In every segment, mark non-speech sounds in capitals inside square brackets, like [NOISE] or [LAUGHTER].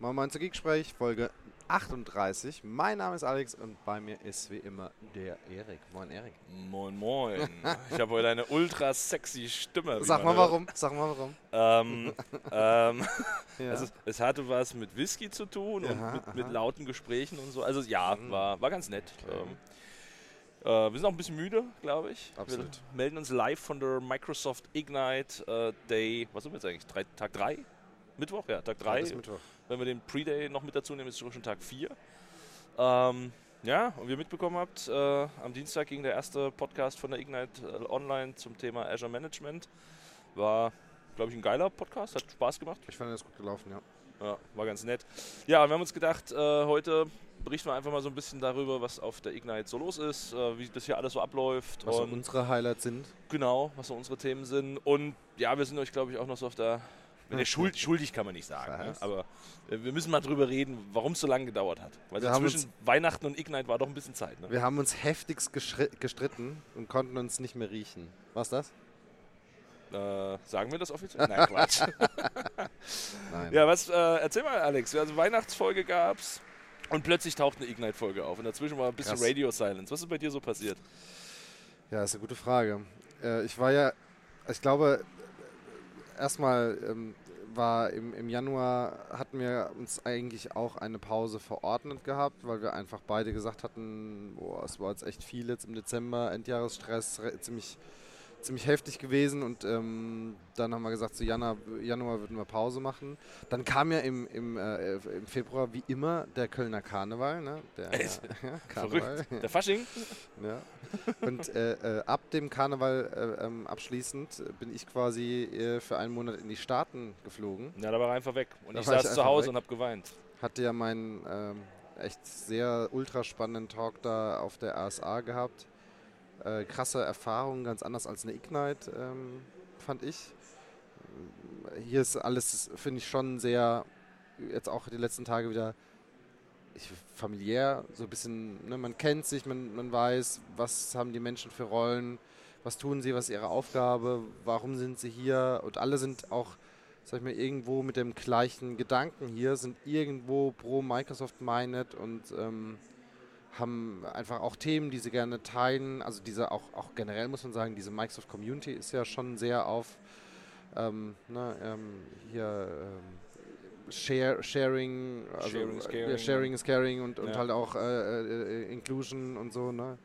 Moin Moin zu Geeksprech, Folge 38. Mein Name ist Alex und bei mir ist wie immer der Erik. Moin Erik. Moin Moin. Ich habe heute eine ultra sexy Stimme. Sag mal hört. warum, sag mal warum. Ähm, ähm, [LAUGHS] Ja. also, es hatte was mit Whisky zu tun Aha, und mit, mit aha. lauten Gesprächen und so. Also ja, Mhm. war, war ganz nett. Okay. Ähm, äh, wir sind auch ein bisschen müde, glaube ich. Absolut. Wir melden uns live von der Microsoft Ignite äh, Day, was sind wir jetzt eigentlich? Drei, Tag 3? Mittwoch? Ja, Tag 3. Bis Mittwoch. Wenn wir den Pre-Day noch mit dazu nehmen, ist es schon Tag 4. Ähm, ja, und wie ihr mitbekommen habt, äh, am Dienstag ging der erste Podcast von der Ignite äh, online zum Thema Azure Management. War, glaube ich, ein geiler Podcast, hat Spaß gemacht. Ich fand das gut gelaufen, ja. Ja, war ganz nett. Ja, wir haben uns gedacht, äh, heute berichten wir einfach mal so ein bisschen darüber, was auf der Ignite so los ist, äh, wie das hier alles so abläuft. Was so unsere Highlights sind. genau, was so unsere Themen sind. Und ja, wir sind euch, glaube ich, auch noch so auf der. Schuld, schuldig kann man nicht sagen, ne? Aber äh, wir müssen mal drüber reden, warum es so lange gedauert hat. Weil Wir zwischen Weihnachten und Ignite war doch ein bisschen Zeit. Ne? Wir haben uns heftigst gestritten und konnten uns nicht mehr riechen. Was das? Äh, sagen wir das offiziell? [LAUGHS] Nein, Quatsch. Nein. ja, was, äh, erzähl mal, Alex. Also Weihnachtsfolge gab's und plötzlich taucht eine Ignite-Folge auf. Und dazwischen war ein bisschen Krass. Radio Silence. Was ist bei dir so passiert? Ja, ist eine gute Frage. Äh, ich war ja, ich glaube, erstmal ähm, war im, im Januar, hatten wir uns eigentlich auch eine Pause verordnet gehabt, weil wir einfach beide gesagt hatten, boah, es war jetzt echt viel jetzt im Dezember, Endjahresstress, re- ziemlich, ziemlich heftig gewesen und ähm, dann haben wir gesagt, so Januar, Januar würden wir Pause machen. Dann kam ja im, im, äh, im Februar wie immer der Kölner Karneval, ne? Der, Echt? [LAUGHS] ja, Karneval. Verrückt. Der Fasching? Ja. Und äh, äh, ab dem Karneval äh, ähm, abschließend bin ich quasi äh, für einen Monat in die Staaten geflogen. Ja, da war er einfach weg. Und Da ich war ich saß zu Hause weg. und habe geweint. Hatte ja meinen ähm, echt sehr ultra spannenden Talk da auf der ASA gehabt. Äh, krasse Erfahrung, ganz anders als eine Ignite, ähm, fand ich. Hier ist alles, finde ich, schon sehr, jetzt auch die letzten Tage wieder ich, familiär, so ein bisschen, ne, man kennt sich, man, man weiß, was haben die Menschen für Rollen, was tun sie, was ist ihre Aufgabe, warum sind sie hier und alle sind auch, sag ich mal, irgendwo mit dem gleichen Gedanken hier, sind irgendwo pro Microsoft minded und ähm, haben einfach auch Themen, die sie gerne teilen. Also diese auch, auch generell muss man sagen, diese Microsoft Community ist ja schon sehr auf ähm, ne, ähm, hier ähm, Share, Sharing, also Sharing is äh, caring. ja, Sharing is Caring und, und Ja. halt auch äh, äh, Inclusion und so, ne?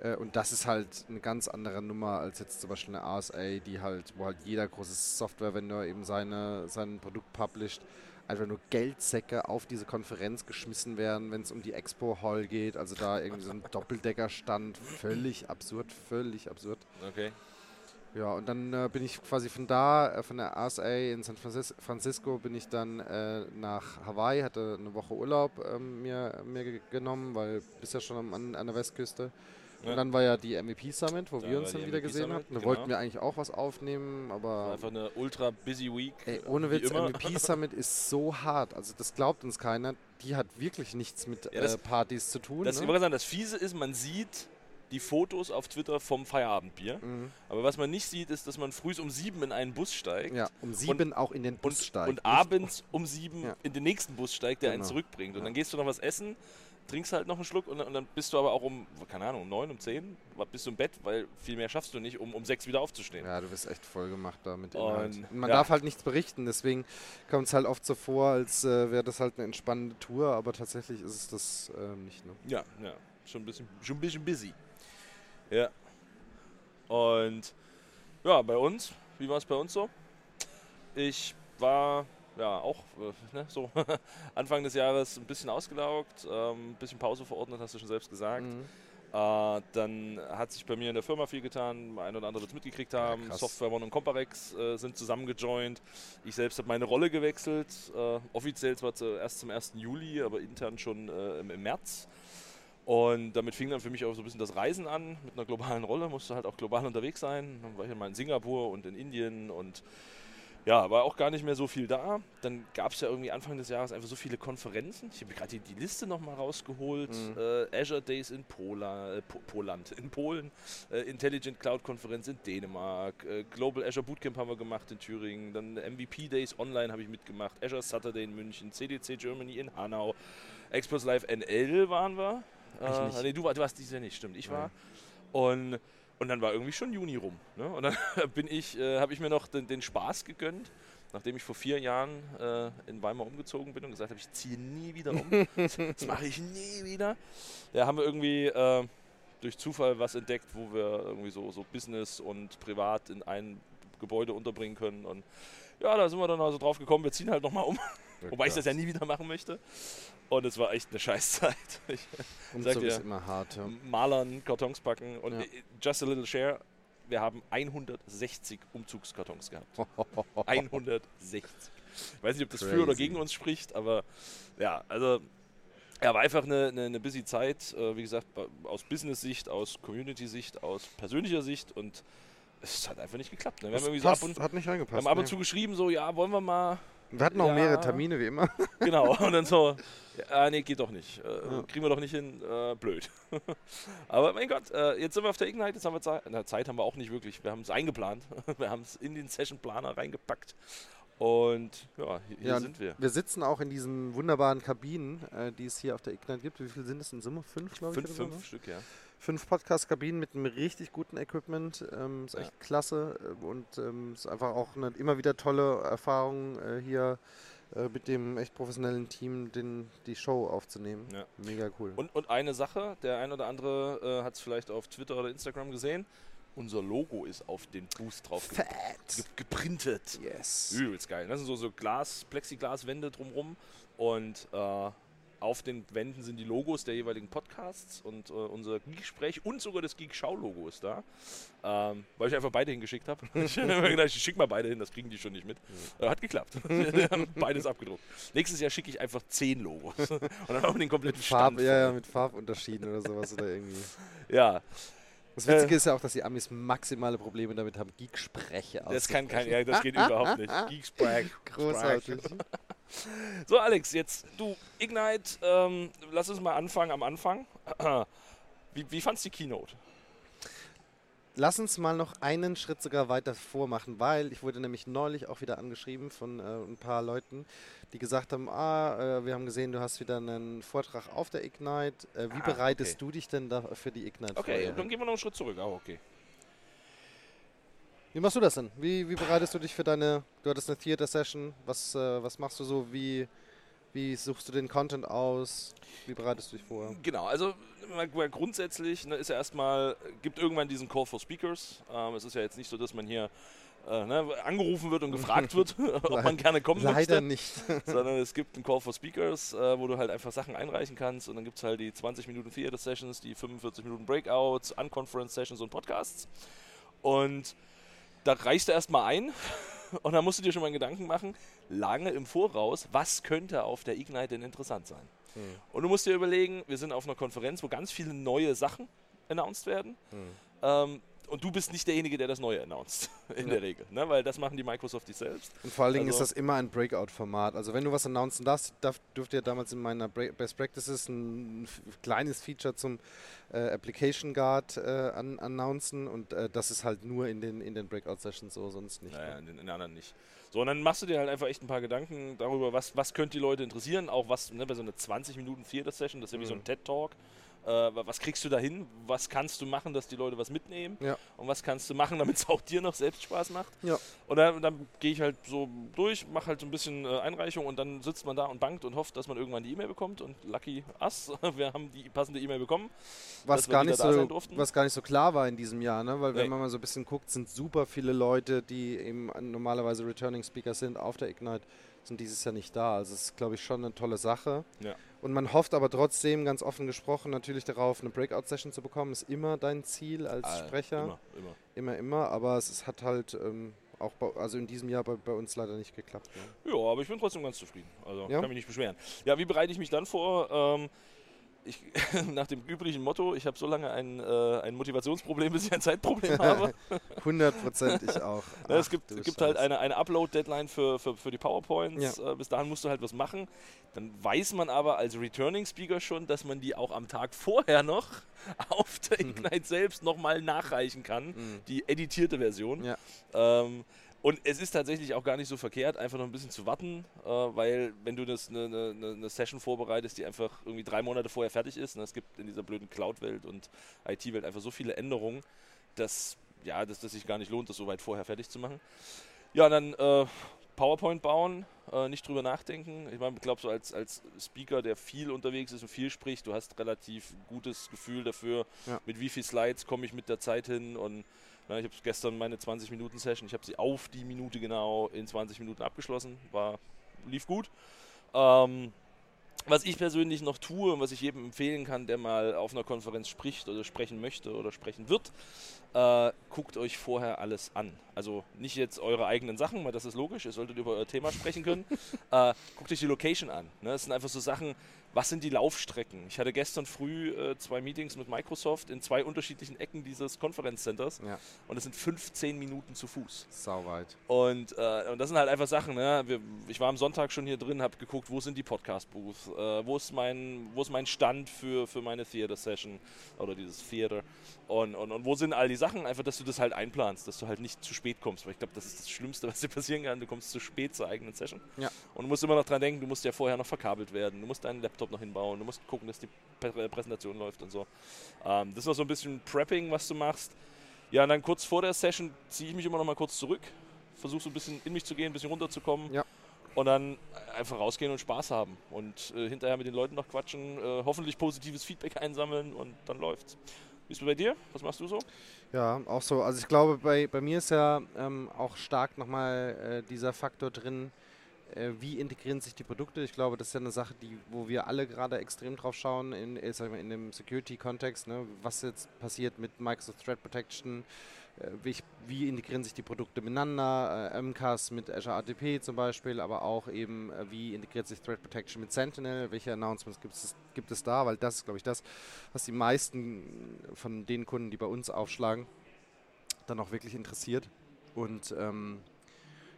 Äh, Und das ist halt eine ganz andere Nummer als jetzt zum Beispiel eine RSA, die halt, wo halt jeder große Software-Vendor eben seine, sein Produkt published, einfach nur Geldsäcke auf diese Konferenz geschmissen werden, wenn es um die Expo Hall geht. Also da irgendwie so ein Doppeldeckerstand, völlig absurd, völlig absurd. Okay. Ja, und dann äh, bin ich quasi von da, äh, von der RSA in San Francis Francisco, bin ich dann äh, nach Hawaii, hatte eine Woche Urlaub ähm, mir, mir ge- genommen, weil bist ja schon am, an, an der Westküste. Und Ja. dann war ja die MVP Summit, wo Da wir war uns dann wieder MVP gesehen haben. Da genau. wollten wir eigentlich auch was aufnehmen, War aber einfach eine ultra busy week. ey, ohne wie Witz. MVP [LAUGHS] Summit ist so hart. Also das glaubt uns keiner. Die hat wirklich nichts mit Ja, das- äh, Partys zu tun. Das, ich ne? wollte sagen, das Fiese ist, man sieht die Fotos auf Twitter vom Feierabendbier. Mhm. Aber was man nicht sieht, ist, dass man früh um sieben in einen Bus steigt. Ja, um sieben auch in den Bus und, steigt. und abends um sieben Ja. in den nächsten Bus steigt, der einen Genau. zurückbringt. Und Ja. dann gehst du noch was essen, trinkst halt noch einen Schluck und, dann- und dann bist du aber auch um, keine Ahnung, um neun, um zehn, bist du im Bett, weil viel mehr schaffst du nicht, um um sechs wieder aufzustehen. Ja, du bist echt voll gemacht da mit Inhalt. Und man ja. darf halt nichts berichten, deswegen kommt es halt oft so vor, als äh, wäre das halt eine entspannende Tour, aber tatsächlich ist es das ähm, nicht. Ne? Ja, ja, schon ein bisschen, schon ein bisschen busy. Ja. Und ja, bei uns, wie war es bei uns so? Ich war ja auch äh, ne, so [LAUGHS] Anfang des Jahres ein bisschen ausgelaugt, ähm, ein bisschen Pause verordnet, hast du schon selbst gesagt. Mhm. Äh, dann hat sich bei mir in der Firma viel getan, ein oder andere wird es mitgekriegt haben. krass. Software One und Comparex äh, sind zusammengejoint. Ich selbst habe meine Rolle gewechselt, äh, offiziell zwar erst zum 1. Juli, aber intern schon äh, im, im März. Und damit fing dann für mich auch so ein bisschen das Reisen an, mit einer globalen Rolle, musste halt auch global unterwegs sein. Dann war ich mal in Singapur und in Indien und ja, war auch gar nicht mehr so viel da. Dann gab es ja irgendwie Anfang des Jahres einfach so viele Konferenzen. Ich habe gerade die, die, Liste nochmal rausgeholt. Mhm. Äh, Azure Days in Pola, äh, po Poland, in Polen, äh, Intelligent Cloud Konferenz in Dänemark, äh, Global Azure Bootcamp haben wir gemacht in Thüringen, dann MVP Days online habe ich mitgemacht, Azure Saturday in München, CDC Germany in Hanau, Express Live NL waren wir. Äh, nee, du, du warst dieses Jahr nicht, stimmt. Ich war. Und und dann war irgendwie schon Juni rum. Ne? Und dann [LAUGHS] bin ich, äh, habe ich mir noch den, den, Spaß gegönnt, nachdem ich vor vier Jahren äh, in Weimar umgezogen bin und gesagt habe, ich ziehe nie wieder um. [LAUGHS] das mache ich nie wieder. Ja, haben wir irgendwie äh, durch Zufall was entdeckt, wo wir irgendwie so, so Business und Privat in ein Gebäude unterbringen können. Und ja, da sind wir dann also drauf gekommen, wir ziehen halt nochmal um. Ja, [LAUGHS] Wobei ich das ja nie wieder machen möchte. Und es war echt eine Scheißzeit. [LAUGHS] Ich Umzug dir, ist immer hart. Ja. Malern, Kartons packen und ja. just a little share. Wir haben 160 Umzugskartons gehabt. [LAUGHS] 160. Ich weiß nicht, ob das Crazy. für oder gegen uns spricht, aber ja, also ja, war einfach eine, eine, eine busy Zeit, äh, wie gesagt, aus Business-Sicht, aus Community-Sicht, aus persönlicher Sicht und es hat einfach nicht geklappt. Ne? Wir haben irgendwie so ab und, hat nicht reingepasst. Wir haben ab und zu geschrieben, so, ja, wollen wir mal wir hatten auch ja. mehrere Termine, wie immer. [LAUGHS] Genau, und dann so, ja, [LAUGHS] nee, geht doch nicht. Äh, ja. Kriegen wir doch nicht hin, äh, blöd. [LAUGHS] Aber mein Gott, äh, jetzt sind wir auf der Ignite, jetzt haben wir Zeit. Na, Zeit haben wir auch nicht wirklich. Wir haben es eingeplant. Wir haben es in den Session-Planer reingepackt. Und ja, hier, ja, sind wir. Wir sitzen auch in diesen wunderbaren Kabinen, äh, die es hier auf der Ignite gibt. Wie viele sind es in Summe? Fünf, glaube ich? Fünf, fünf ne? Stück, ja fünf Podcast-Kabinen mit einem richtig guten Equipment. Ähm, ist echt ja. klasse äh, und ähm, ist einfach auch eine immer wieder tolle Erfahrung äh, hier äh, mit dem echt professionellen Team den, die Show aufzunehmen. Ja. Mega cool. Und, und eine Sache, der ein oder andere äh, hat es vielleicht auf Twitter oder Instagram gesehen. Unser Logo ist auf den Boost drauf ge ge geprintet. Yes. Übelst geil. Das sind so, so Glas, Plexiglaswände drumrum und äh, auf den Wänden sind die Logos der jeweiligen Podcasts und äh, unser Geek-Gespräch und sogar das Geek-Schau-Logo ist da. Ähm, weil ich einfach beide hingeschickt habe. [LAUGHS] ich habe gedacht, ich schicke mal beide hin, das kriegen die schon nicht mit. Mhm. Äh, hat geklappt. [LAUGHS] Beides abgedruckt. Nächstes Jahr schicke ich einfach zehn Logos. [LAUGHS] und dann haben wir den kompletten Farb, Stand. Ja, ja, mit Farbunterschieden oder sowas oder irgendwie. Ja. Das Witzige äh, ist ja auch, dass die Amis maximale Probleme damit haben, Geek-Spreche Das kann kein, ja, das geht überhaupt nicht. Geek-Sprech. Großartig. [LAUGHS] So, Alex, jetzt du, Ignite, ähm, lass uns mal anfangen am Anfang. [CLEARS THROAT] Wie, wie fandst du die Keynote? Lass uns mal noch einen Schritt sogar weiter vormachen, weil ich wurde nämlich neulich auch wieder angeschrieben von äh, ein paar Leuten, die gesagt haben, ah, äh, wir haben gesehen, du hast wieder einen Vortrag auf der Ignite. Äh, wie ah, bereitest okay. du dich denn da für die Ignite Okay, vorher? dann gehen wir noch einen Schritt zurück. Ah, okay. Wie machst du das denn? Wie, wie bereitest du dich für deine, du hattest eine Theater-Session, was, äh, was machst du so, wie, wie suchst du den Content aus, wie bereitest du dich vor? Genau, also grundsätzlich ne, ist ja erstmal, gibt irgendwann diesen Call for Speakers. Ähm, es ist ja jetzt nicht so, dass man hier äh, ne, angerufen wird und [LAUGHS] gefragt wird, [LAUGHS] ob man gerne kommen möchte. Leider nicht. [LAUGHS] sondern es gibt einen Call for Speakers, äh, wo du halt einfach Sachen einreichen kannst und dann gibt es halt die 20 Minuten Theater Sessions, die 45 Minuten Breakouts, Unconference Sessions und Podcasts. Und da reichst du erstmal ein [LAUGHS] und dann musst du dir schon mal Gedanken machen, lange im Voraus, was könnte auf der Ignite denn interessant sein. Hm. Und du musst dir überlegen, wir sind auf einer Konferenz, wo ganz viele neue Sachen announced werden. Hm. Ähm, und du bist nicht derjenige, der das Neue announced, [LAUGHS] in ja. der Regel, ne? weil das machen die Microsoft die selbst. Und vor allen Dingen also ist das immer ein Breakout-Format. Also wenn du was announcen darfst, darf, dürfte ja damals in meiner Best Practices ein kleines Feature zum äh, Application Guard äh, an, announcen und äh, das ist halt nur in den, in den Breakout-Sessions so, sonst nicht. Naja, in den, in den anderen nicht. So, und dann machst du dir halt einfach echt ein paar Gedanken darüber, was, was könnte die Leute interessieren, auch was, ne, bei so einer 20 Minuten Theater-Session, das ist ja wie mhm. so ein mhm. TED-Talk, äh, was kriegst du da hin? Was kannst du machen, dass die Leute was mitnehmen? Ja. Und was kannst du machen, damit es auch dir noch selbst Spaß macht? Ja. Und dann, dann gehe ich halt so durch, mache halt so ein bisschen äh, Einreichung und dann sitzt man da und bangt und hofft, dass man irgendwann die E-Mail bekommt. Und lucky us, [LAUGHS] wir haben die passende E-Mail bekommen. Was gar, nicht so, was gar nicht so klar war in diesem Jahr, ne? weil wenn nee. man mal so ein bisschen guckt, sind super viele Leute, die eben normalerweise Returning Speaker sind auf der Ignite, sind dieses Jahr nicht da. Also es ist, glaube ich, schon eine tolle Sache. Ja. Und man hofft aber trotzdem, ganz offen gesprochen, natürlich darauf, eine Breakout-Session zu bekommen, ist immer dein Ziel als ah, Sprecher. Immer, immer. Immer, immer. Aber es, hat halt ähm, auch bei, also in diesem Jahr bei, bei uns leider nicht geklappt. Ne? Ja, aber ich bin trotzdem ganz zufrieden. Also ja? kann mich nicht beschweren. Ja, wie bereite ich mich dann vor? Ähm, ich, [LAUGHS] nach dem üblichen Motto, ich habe so lange ein, äh, ein Motivationsproblem, bis ich ein Zeitproblem habe. 100 Prozent, ich auch. Ja, es gibt, gibt halt eine, eine Upload-Deadline für, für, für die PowerPoints. Ja. Äh, bis dahin musst du halt was machen. Dann weiß man aber als Returning Speaker schon, dass man die auch am Tag vorher noch [LAUGHS] auf der mhm. Ignite selbst nochmal nachreichen kann. Mhm. Die editierte Version. Ja. Ähm, und es ist tatsächlich auch gar nicht so verkehrt, einfach noch ein bisschen zu warten, äh, weil wenn du das eine, eine, eine, Session vorbereitest, die einfach irgendwie drei Monate vorher fertig ist, und ne, es gibt in dieser blöden Cloud-Welt und IT-Welt einfach so viele Änderungen, dass ja, dass das sich gar nicht lohnt, das so weit vorher fertig zu machen. Ja, dann äh, PowerPoint bauen, äh, nicht drüber nachdenken. Ich meine, ich glaube, so als, als Speaker, der viel unterwegs ist und viel spricht, du hast relativ gutes Gefühl dafür, ja. mit wie viel Slides komme ich mit der Zeit hin und na, ich habe gestern meine 20 Minuten Session, ich habe sie auf die Minute genau in 20 Minuten abgeschlossen, war lief gut. Ähm, was ich persönlich noch tue und was ich jedem empfehlen kann, der mal auf einer Konferenz spricht oder sprechen möchte oder sprechen wird, äh, guckt euch vorher alles an. Also nicht jetzt eure eigenen Sachen, weil das ist logisch, ihr solltet über euer Thema sprechen können. [LAUGHS] äh, guckt euch die Location an. Ne? Das sind einfach so Sachen, was sind die Laufstrecken? Ich hatte gestern früh äh, zwei Meetings mit Microsoft in zwei unterschiedlichen Ecken dieses Konferenzcenters ja. und es sind 15 Minuten zu Fuß. Sauweit. Und, äh, und das sind halt einfach Sachen, ne? Wir, ich war am Sonntag schon hier drin, habe geguckt, wo sind die Podcast-Booths, äh, wo, ist mein, wo ist mein Stand für, für meine Theater-Session oder dieses Theater und, und, und wo sind all die Sachen? Einfach, dass du das halt einplanst, dass du halt nicht zu spät kommst, weil ich glaube, das ist das Schlimmste, [LAUGHS] was dir passieren kann, du kommst zu spät zur eigenen Session. Ja. Und du musst immer noch dran denken, du musst ja vorher noch verkabelt werden, du musst deinen Laptop Laptop noch hinbauen, du musst gucken, dass die Präsentation läuft und so. Ähm, das ist noch so ein bisschen Prepping, was du machst. Ja, und dann kurz vor der Session ziehe ich mich immer noch mal kurz zurück, versuche so ein bisschen in mich zu gehen, ein bisschen runterzukommen. Ja. Und dann einfach rausgehen und Spaß haben. Und äh, hinterher mit den Leuten noch quatschen, äh, hoffentlich positives Feedback einsammeln und dann läuft's. Wie ist es bei dir? Was machst du so? Ja, auch so. Also ich glaube, bei, bei mir ist ja ähm, auch stark nochmal äh, dieser Faktor drin, äh, wie integrieren sich die Produkte? Ich glaube, das ist ja eine Sache, die, wo wir alle gerade extrem drauf schauen in, äh, sag mal, in dem Security-Kontext. Ne? Was jetzt passiert mit Microsoft Threat Protection? Äh, wie, wie, integrieren sich die Produkte miteinander? Äh, MCAS mit Azure ATP zum Beispiel, aber auch eben, äh, wie integriert sich Threat Protection mit Sentinel? Welche Announcements gibt es, gibt es da? Weil das ist, glaube ich, das, was die meisten von den Kunden, die bei uns aufschlagen, dann auch wirklich interessiert. Und ähm,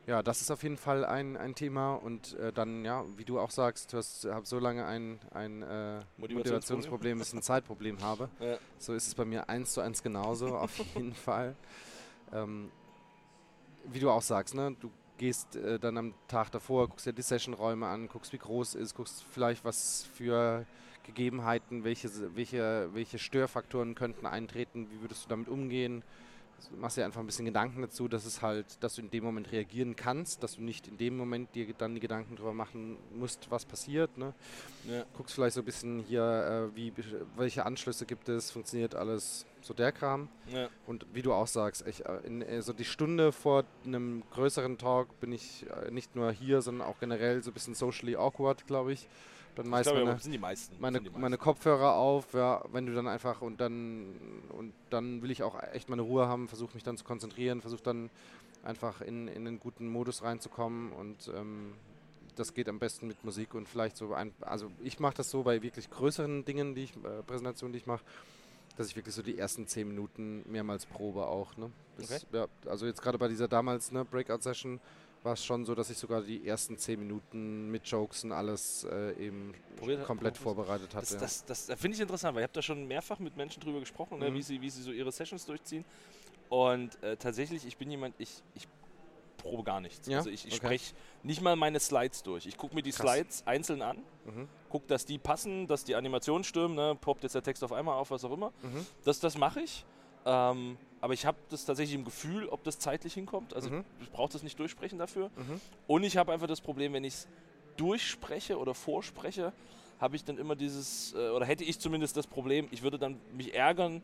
ja, das ist auf jeden Fall ein, ein Thema und äh, dann, ja, wie du auch sagst, du hast hab so lange ein, ein äh, Motivationsproblem, bis ich ein Zeitproblem habe. Ja. So ist es bei mir eins zu eins genauso, [LAUGHS] auf jeden Fall. Ähm, wie du auch sagst, ne, du gehst äh, dann am Tag davor, guckst dir die Sessionräume an, guckst, wie groß es ist, guckst vielleicht, was für Gegebenheiten, welche, welche, welche Störfaktoren könnten eintreten, wie würdest du damit umgehen machst dir einfach ein bisschen Gedanken dazu, dass es halt, dass du in dem Moment reagieren kannst, dass du nicht in dem Moment dir dann die Gedanken darüber machen musst, was passiert. Ne? Ja. Guckst vielleicht so ein bisschen hier, äh, wie, welche Anschlüsse gibt es, funktioniert alles, so der Kram. Ja. Und wie du auch sagst, ich, äh, in, äh, so die Stunde vor einem größeren Talk bin ich äh, nicht nur hier, sondern auch generell so ein bisschen socially awkward, glaube ich dann meist glaube, meine, sind die meisten. Meine, die meisten. meine Kopfhörer auf, ja, wenn du dann einfach und dann und dann will ich auch echt meine Ruhe haben, versuche mich dann zu konzentrieren, versuche dann einfach in, in einen guten Modus reinzukommen und ähm, das geht am besten mit Musik und vielleicht so ein, also ich mache das so bei wirklich größeren Dingen, die ich, äh, Präsentationen, die ich mache, dass ich wirklich so die ersten zehn Minuten mehrmals probe auch. Ne? Bis, okay. ja, also jetzt gerade bei dieser damals ne, Breakout-Session war es schon so, dass ich sogar die ersten zehn Minuten mit Jokes und alles äh, eben Probiert, komplett vorbereitet hatte. Das, das, das finde ich interessant, weil ich habe da schon mehrfach mit Menschen drüber gesprochen, ne, mhm. ne, wie, sie, wie sie so ihre Sessions durchziehen. Und äh, tatsächlich, ich bin jemand, ich, ich probe gar nichts. Ja? Also ich, ich okay. spreche nicht mal meine Slides durch. Ich gucke mir die Krass. Slides einzeln an, mhm. gucke, dass die passen, dass die Animationen stimmen, ne, poppt jetzt der Text auf einmal auf, was auch immer. Mhm. Das, das mache ich. Ähm, aber ich habe das tatsächlich im Gefühl, ob das zeitlich hinkommt. Also mhm. ich brauche das nicht durchsprechen dafür. Mhm. Und ich habe einfach das Problem, wenn ich es durchspreche oder vorspreche, habe ich dann immer dieses, äh, oder hätte ich zumindest das Problem, ich würde dann mich ärgern,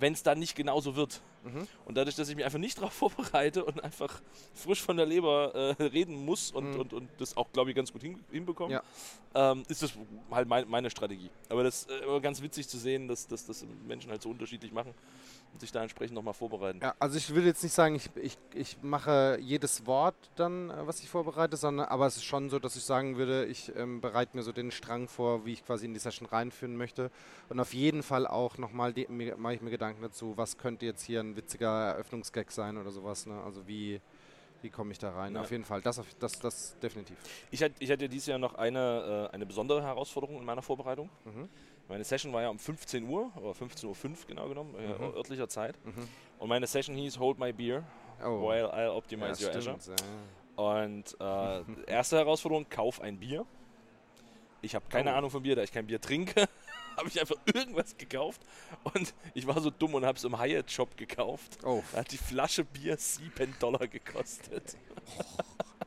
wenn es dann nicht genauso wird. Mhm. Und dadurch, dass ich mich einfach nicht [LAUGHS] darauf vorbereite und einfach frisch von der Leber äh, reden muss und, mhm. und, und das auch, glaube ich, ganz gut hin, hinbekomme, ja. ähm, ist das halt mein, meine Strategie. Aber das ist äh, ganz witzig zu sehen, dass, dass das Menschen halt so unterschiedlich machen und sich da entsprechend nochmal vorbereiten. Ja, also ich will jetzt nicht sagen, ich, ich, ich mache jedes Wort dann, äh, was ich vorbereite, sondern aber es ist schon so, dass ich sagen würde, ich ähm, bereite mir so den Strang vor, wie ich quasi in die Session reinführen möchte. Und auf jeden Fall auch nochmal mache ich mir Gedanken dazu, was könnte jetzt hier ein witziger Eröffnungsgag sein oder sowas. Ne? Also wie, wie komme ich da rein? Ja. Auf jeden Fall, das, das, das definitiv. Ich hatte, ich hatte dieses Jahr noch eine, äh, eine besondere Herausforderung in meiner Vorbereitung. Mhm. Meine Session war ja um 15 Uhr, oder 15.05 Uhr genau genommen, äh, mhm. örtlicher Zeit. Mhm. Und meine Session hieß Hold My Beer, oh. while I optimize ja, your stimmt, Azure. Und äh, [LAUGHS] erste Herausforderung, kauf ein Bier. Ich habe keine oh. Ahnung von Bier, da ich kein Bier trinke, [LAUGHS] habe ich einfach irgendwas gekauft. Und ich war so dumm und habe es im Hyatt-Shop gekauft. Oh. Da hat die Flasche Bier 7 Dollar gekostet. [LAUGHS]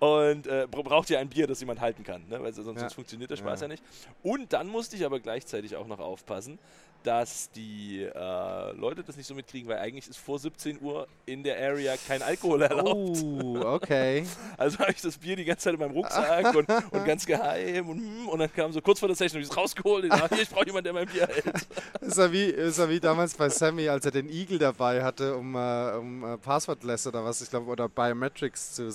Und äh, braucht ja ein Bier, das jemand halten kann, ne? weil sonst, ja. funktioniert der Spaß ja. ja. nicht. Und dann musste ich aber gleichzeitig auch noch aufpassen, dass die äh, Leute das nicht so mitkriegen, weil eigentlich ist vor 17 Uhr in der Area kein Alkohol erlaubt. Oh, okay. [LAUGHS] also habe ich das Bier die ganze Zeit in meinem Rucksack [LAUGHS] und, und, ganz geheim und, hm, und dann kam so kurz vor der Session, ich es rausgeholt und ich, ich brauche jemanden, der mein Bier hält. [LAUGHS] Das war, wie, das war wie damals bei Sammy, als er den Eagle dabei hatte, um, uh, um uh, Passwortless oder was, ich glaube, oder Biometrics zu.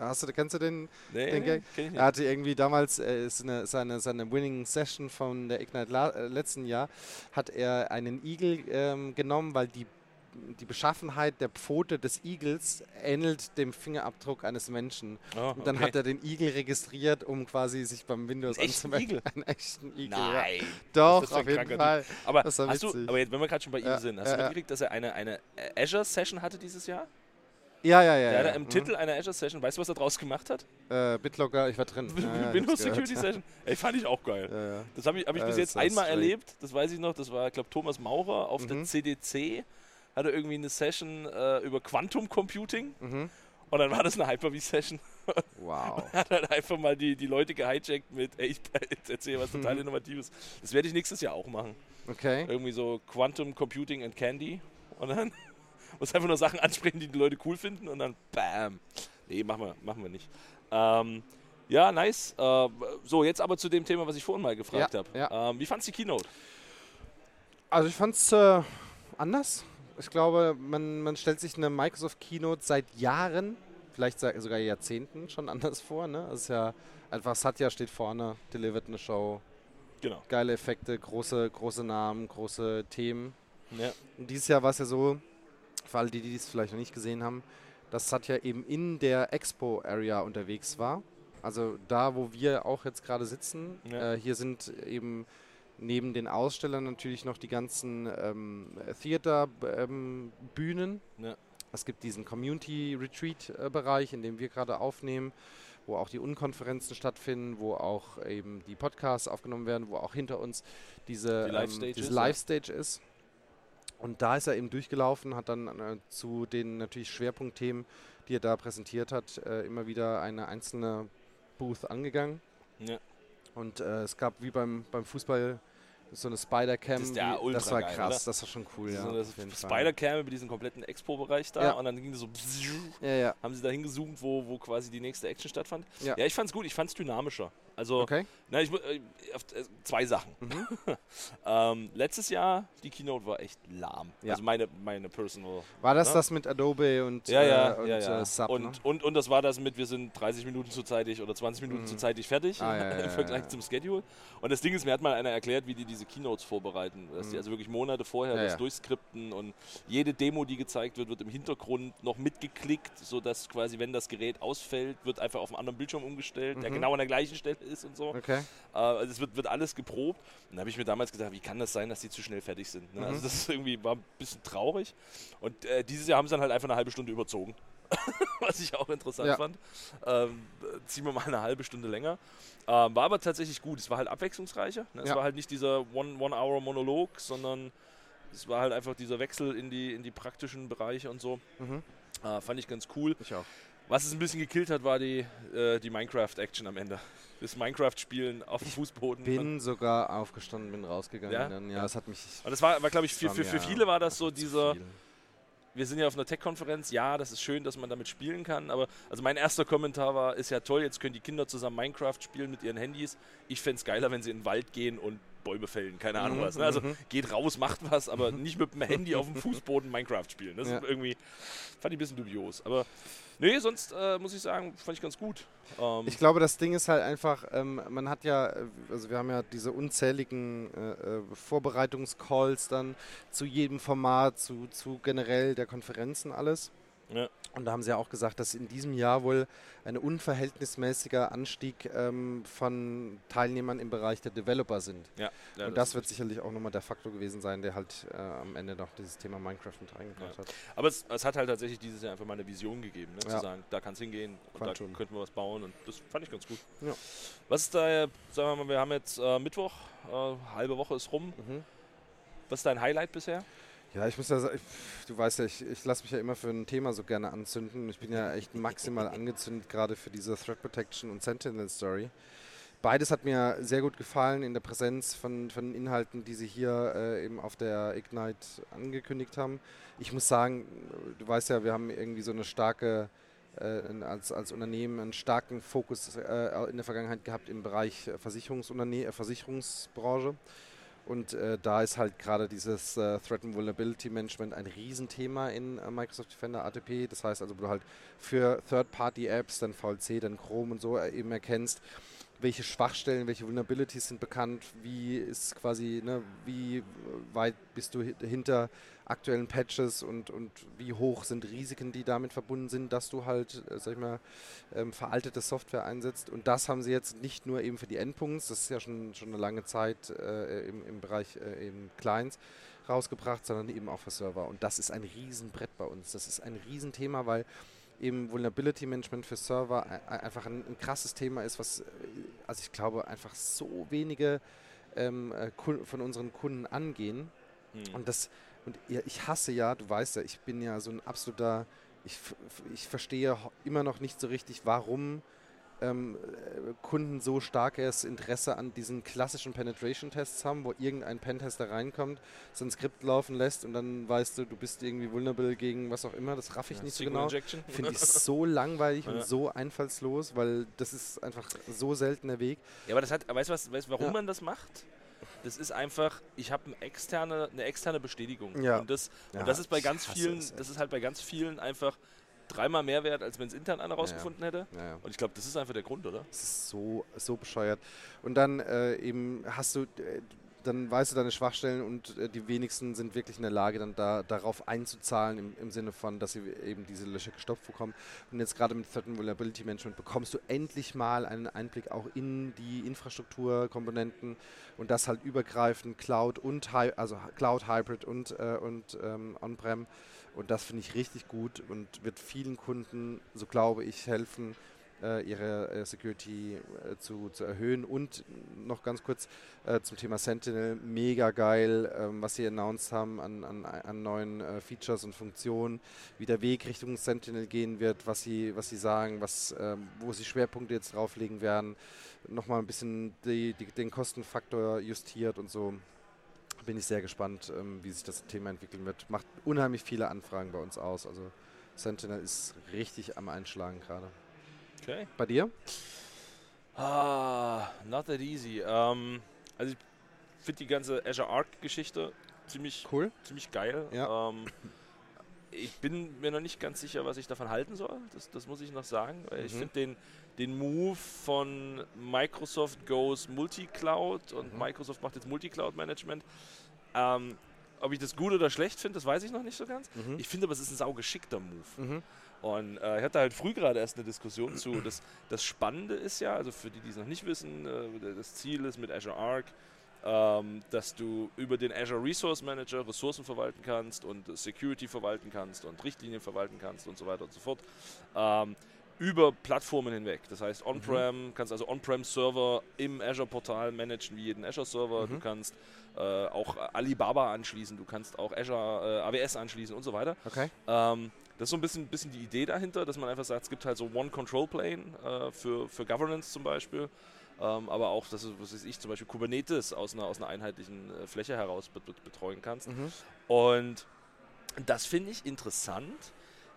Hast du, kennst du den, nee, den? Nee, er hatte irgendwie damals äh, ist eine, seine, seine Winning Session von der Ignite äh, letzten Jahr, hat er einen Igel ähm, genommen, weil die, die Beschaffenheit der Pfote des Igels ähnelt dem Fingerabdruck eines Menschen. Oh, und dann okay. hat er den Igel registriert, um quasi sich beim Windows Einen anzumelden. [LAUGHS] Einen echten Igel. Nein. Ja. Doch, auf jeden Fall. Aber, hast du, aber jetzt, wenn wir gerade schon bei ihm sind, hast ja, du mitgekriegt, dass er eine, eine Azure-Session hatte dieses Jahr? Ja, ja, ja. Der ja. im mhm. Titel einer Azure Session, weißt du, was er draus gemacht hat? Äh, BitLocker, ich war drin. [LAUGHS] ja, Windows Security Session. Ey, fand ich auch geil. Ja. Das habe ich, hab ich bis jetzt einmal straight. erlebt, das weiß ich noch. Das war, ich glaube, Thomas Maurer auf mhm. der CDC. Hatte irgendwie eine Session äh, über Quantum Computing. Mhm. Und dann war das eine Hyper-V-Session. [LAUGHS] Wow. er hat halt einfach mal die, die Leute gehijackt mit, ey, ich [LAUGHS] erzähle was total Innovatives. Das werde ich nächstes Jahr auch machen. Okay. Irgendwie so Quantum Computing and Candy. Und dann muss einfach nur Sachen ansprechen, die die Leute cool finden und dann bam. Nee, machen wir, machen wir nicht. Ähm, ja, nice. Äh, so, jetzt aber zu dem Thema, was ich vorhin mal gefragt ja, habe. Ja. Ähm, wie fandst du die Keynote? Also ich fand es äh, anders. Ich glaube, man, man stellt sich eine Microsoft Keynote seit Jahren, vielleicht sogar Jahrzehnten schon anders vor. Ne? Es ist ja einfach, Satya steht vorne, delivert eine Show. Genau. Geile Effekte, große, große Namen, große Themen. Ja. Und dieses Jahr war es ja so, für alle, die dies vielleicht noch nicht gesehen haben, dass Satya eben in der Expo-Area unterwegs war. Also da, wo wir auch jetzt gerade sitzen. Ja. Äh, hier sind eben neben den Ausstellern natürlich noch die ganzen ähm, Theater-Bühnen. Ähm, ja. Es gibt diesen Community-Retreat-Bereich, in dem wir gerade aufnehmen, wo auch die Unkonferenzen stattfinden, wo auch eben die Podcasts aufgenommen werden, wo auch hinter uns diese die Live-Stage ähm, ist. Und da ist er eben durchgelaufen, hat dann äh, zu den natürlich Schwerpunktthemen, die er da präsentiert hat, äh, immer wieder eine einzelne Booth angegangen. Ja. Und äh, es gab wie beim, beim Fußball so eine Spider-Cam. Das, das, war geil, krass, oder? das war schon cool, ja. So Spider-Cam über diesen kompletten Expo-Bereich da ja. und dann ging so ja, haben sie da hingezoomt, wo, wo quasi die nächste Action stattfand. Ja, ja ich fand's gut, ich fand's dynamischer. Also, okay. na, ich, äh, äh, zwei Sachen. Mhm. [LAUGHS] ähm, letztes Jahr, die Keynote war echt lahm. Ja. Also meine, meine Personal. War das ne? das mit Adobe und, ja, ja, äh, und ja, ja. Äh, Sub? Und, ne? und, und das war das mit, wir sind 30 Minuten zu zeitig oder 20 Minuten mhm. zu zeitig fertig ah, ja, [LAUGHS] im Vergleich zum Schedule. Und das Ding ist, mir hat mal einer erklärt, wie die diese Keynotes vorbereiten. Dass mhm. die also wirklich Monate vorher das durchskripten und jede Demo, die gezeigt wird, wird im Hintergrund noch mitgeklickt, sodass quasi, wenn das Gerät ausfällt, wird einfach auf einen anderen Bildschirm umgestellt, mhm. der genau an der gleichen Stelle ist und so. Okay. Äh, also es wird, wird alles geprobt. Und da habe ich mir damals gedacht, wie kann das sein, dass die zu schnell fertig sind? Ne? Also mhm. Also das [LAUGHS] irgendwie war ein bisschen traurig. Und äh, dieses Jahr haben sie dann halt einfach eine halbe Stunde überzogen. [LAUGHS] Was ich auch interessant ja. fand. Ähm, ziehen wir mal eine halbe Stunde länger. Ähm, war aber tatsächlich gut. Es war halt abwechslungsreicher. Ne? Es ja. war halt nicht dieser One-Hour-Monolog, -One sondern es war halt einfach dieser Wechsel in die, in die praktischen Bereiche und so. Mhm. Äh, fand ich ganz cool. Ich auch. Was es ein bisschen gekillt hat, war die, äh, die Minecraft-Action am Ende. Das Minecraft-Spielen auf dem Fußboden. Ich bin sogar aufgestanden, bin rausgegangen. Ja, dann. ja, ja. das hat mich. Und das war, war glaube ich, für, für, für viele war das so dieser. wir sind ja auf einer Tech-Konferenz, ja, das ist schön, dass man damit spielen kann, aber also mein erster Kommentar war, ist ja toll, jetzt können die Kinder zusammen Minecraft spielen mit ihren Handys. Ich fände es geiler, wenn sie in den Wald gehen und Bäume fällen, keine Ahnung mhm, was. Ne? Also mhm. geht raus, macht was, aber nicht mit dem Handy auf dem [LAUGHS] Fußboden Minecraft spielen. Das ja. ist irgendwie, fand ich ein bisschen dubios. Aber nee, sonst äh, muss ich sagen, fand ich ganz gut. Ähm ich glaube, das Ding ist halt einfach, ähm, man hat ja, also wir haben ja diese unzähligen äh, äh, Vorbereitungscalls dann zu jedem Format, zu, zu generell der Konferenzen alles. Ja. Und da haben sie ja auch gesagt, dass in diesem Jahr wohl ein unverhältnismäßiger Anstieg ähm, von Teilnehmern im Bereich der Developer sind. Ja, ja und das, das wird sicherlich auch nochmal der Faktor gewesen sein, der halt äh, am Ende noch dieses Thema Minecraft mit reingebracht ja. hat. Aber es, es, hat halt tatsächlich dieses Jahr einfach mal eine Vision gegeben, ne? zu sagen, da kann es hingehen und da könnten wir was bauen und das fand ich ganz gut. Was ist da, sagen wir mal, wir haben jetzt äh, Mittwoch, äh, halbe Woche ist rum. Mhm. Was ist dein Highlight bisher? Ja, ich muss ja sagen, du weißt ja, ich, ich lasse mich ja immer für ein Thema so gerne anzünden. Ich bin ja echt maximal angezündet, gerade für diese Threat Protection und Sentinel Story. Beides hat mir sehr gut gefallen in der Präsenz von, von Inhalten, die sie hier äh, eben auf der Ignite angekündigt haben. Ich muss sagen, du weißt ja, wir haben irgendwie so eine starke, äh, als, als Unternehmen einen starken Fokus äh, in der Vergangenheit gehabt im Bereich Versicherungsunternehmen, Versicherungsbranche. Und äh, da ist halt gerade dieses äh, Threat and Vulnerability Management ein Riesenthema in äh, Microsoft Defender ATP. Das heißt also, wo du halt für Third-Party-Apps, dann VLC, dann Chrome und so äh, eben erkennst, welche Schwachstellen, welche Vulnerabilities sind bekannt, wie ist quasi, ne, wie weit bist du hinter aktuellen Patches und, und wie hoch sind Risiken, die damit verbunden sind, dass du halt, äh, sag ich mal, ähm, veraltete Software einsetzt. Und das haben sie jetzt nicht nur eben für die Endpunkts, das ist ja schon, schon eine lange Zeit äh, im, im Bereich äh, eben Clients rausgebracht, sondern eben auch für Server. Und das ist ein Riesenbrett bei uns. Das ist ein Riesenthema, weil eben Vulnerability Management für Server einfach ein, ein, krasses Thema ist, was, also ich glaube, einfach so wenige ähm, äh, von unseren Kunden angehen. Mhm. Und das und ich hasse ja, du weißt ja, ich bin ja so ein absoluter, ich, ich verstehe immer noch nicht so richtig, warum ähm, äh, Kunden so starkes Interesse an diesen klassischen Penetration-Tests haben, wo irgendein Pentester reinkommt, sein Skript laufen lässt und dann weißt du, du bist irgendwie vulnerable gegen was auch immer. Das raff ich ja, nicht so genau. Finde [LAUGHS] ich so langweilig ja. und so einfallslos, weil das ist einfach so selten der Weg. Ja, aber das hat, weißt du was, weißt, warum ja. man das macht? das ist einfach, ich habe eine externe, eine externe Bestätigung. Ja. Und, das, ja, und das ist bei ganz vielen, das ist halt bei ganz vielen einfach dreimal mehr wert, als wenn es intern einer rausgefunden ja. hätte. Ja, und ich glaube, das ist einfach der Grund, oder? Das ist so, so bescheuert. Und dann äh, eben hast du, äh, dann weißt du deine Schwachstellen und äh, die wenigsten sind wirklich in der Lage, dann da, darauf einzuzahlen, im, im, Sinne von, dass sie eben diese Löcher gestopft bekommen. Und jetzt gerade mit Threat and Vulnerability Management bekommst du endlich mal einen Einblick auch in die Infrastrukturkomponenten und das halt übergreifend Cloud und also Cloud Hybrid und, äh, und ähm, On-Prem. Und das finde ich richtig gut und wird vielen Kunden, so glaube ich, helfen, äh, ihre äh, Security äh, zu, zu erhöhen. Und noch ganz kurz äh, zum Thema Sentinel, mega geil, ähm, was sie announced haben an, an, an neuen äh, Features und Funktionen, wie der Weg Richtung Sentinel gehen wird, was sie, was sie sagen, was, ähm, wo sie Schwerpunkte jetzt drauflegen werden, nochmal ein bisschen die, die, den Kostenfaktor justiert und so bin ich sehr gespannt, ähm, wie sich das Thema entwickeln wird. Macht unheimlich viele Anfragen bei uns aus. Also Sentinel ist richtig am Einschlagen gerade. Okay. Bei dir? Ah, not that easy. Um, also ich finde die ganze Azure Arc-Geschichte ziemlich cool, ziemlich geil. Ja. Um, ich bin mir noch nicht ganz sicher, was ich davon halten soll. Das, das muss ich noch sagen. Mhm. Ich finde den, den Move von Microsoft goes Multi-Cloud und mhm. Microsoft macht jetzt Multi-Cloud-Management. Ähm, ob ich das gut oder schlecht finde, das weiß ich noch nicht so ganz. Mhm. Ich finde aber, es ist ein saugeschickter Move. Mhm. Und äh, ich hatte halt früh gerade erst eine Diskussion zu. Das, das Spannende ist ja, also für die, die es noch nicht wissen, äh, das Ziel ist mit Azure Arc, ähm, dass du über den Azure Resource Manager Ressourcen verwalten kannst und Security verwalten kannst und Richtlinien verwalten kannst und so weiter und so fort. Ähm, über Plattformen hinweg. Das heißt, On-Prem, mhm. kannst also On-Prem-Server im Azure-Portal managen wie jeden Azure-Server. Mhm. Du kannst äh, auch Alibaba anschließen, du kannst auch Azure äh, AWS anschließen und so weiter. Okay. Ähm, das ist so ein bisschen, bisschen die Idee dahinter, dass man einfach sagt, es gibt halt so One Control Plane äh, für, für Governance zum Beispiel. Ähm, aber auch, dass du, was weiß ich, zum Beispiel Kubernetes aus einer, aus einer einheitlichen äh, Fläche heraus bet betreuen kannst. Mhm. Und Das finde ich interessant.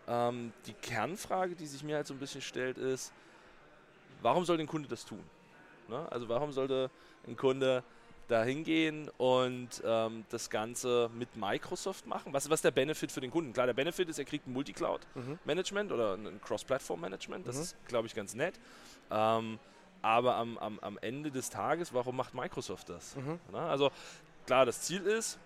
Ähm, die Kernfrage, die sich mir halt so ein bisschen stellt, ist, warum soll ein Kunde das tun? Ne? Also warum sollte ein Kunde da hingehen und ähm, das Ganze mit Microsoft machen? Was, was ist der Benefit für den Kunden? Klar, der Benefit ist, er kriegt ein Multicloud-Management mhm. oder ein Cross-Platform-Management. Das mhm. ist, glaube ich, ganz nett. Ähm, aber am, am, am Ende des Tages, warum macht Microsoft das? Mhm. Na, also klar, das Ziel ist,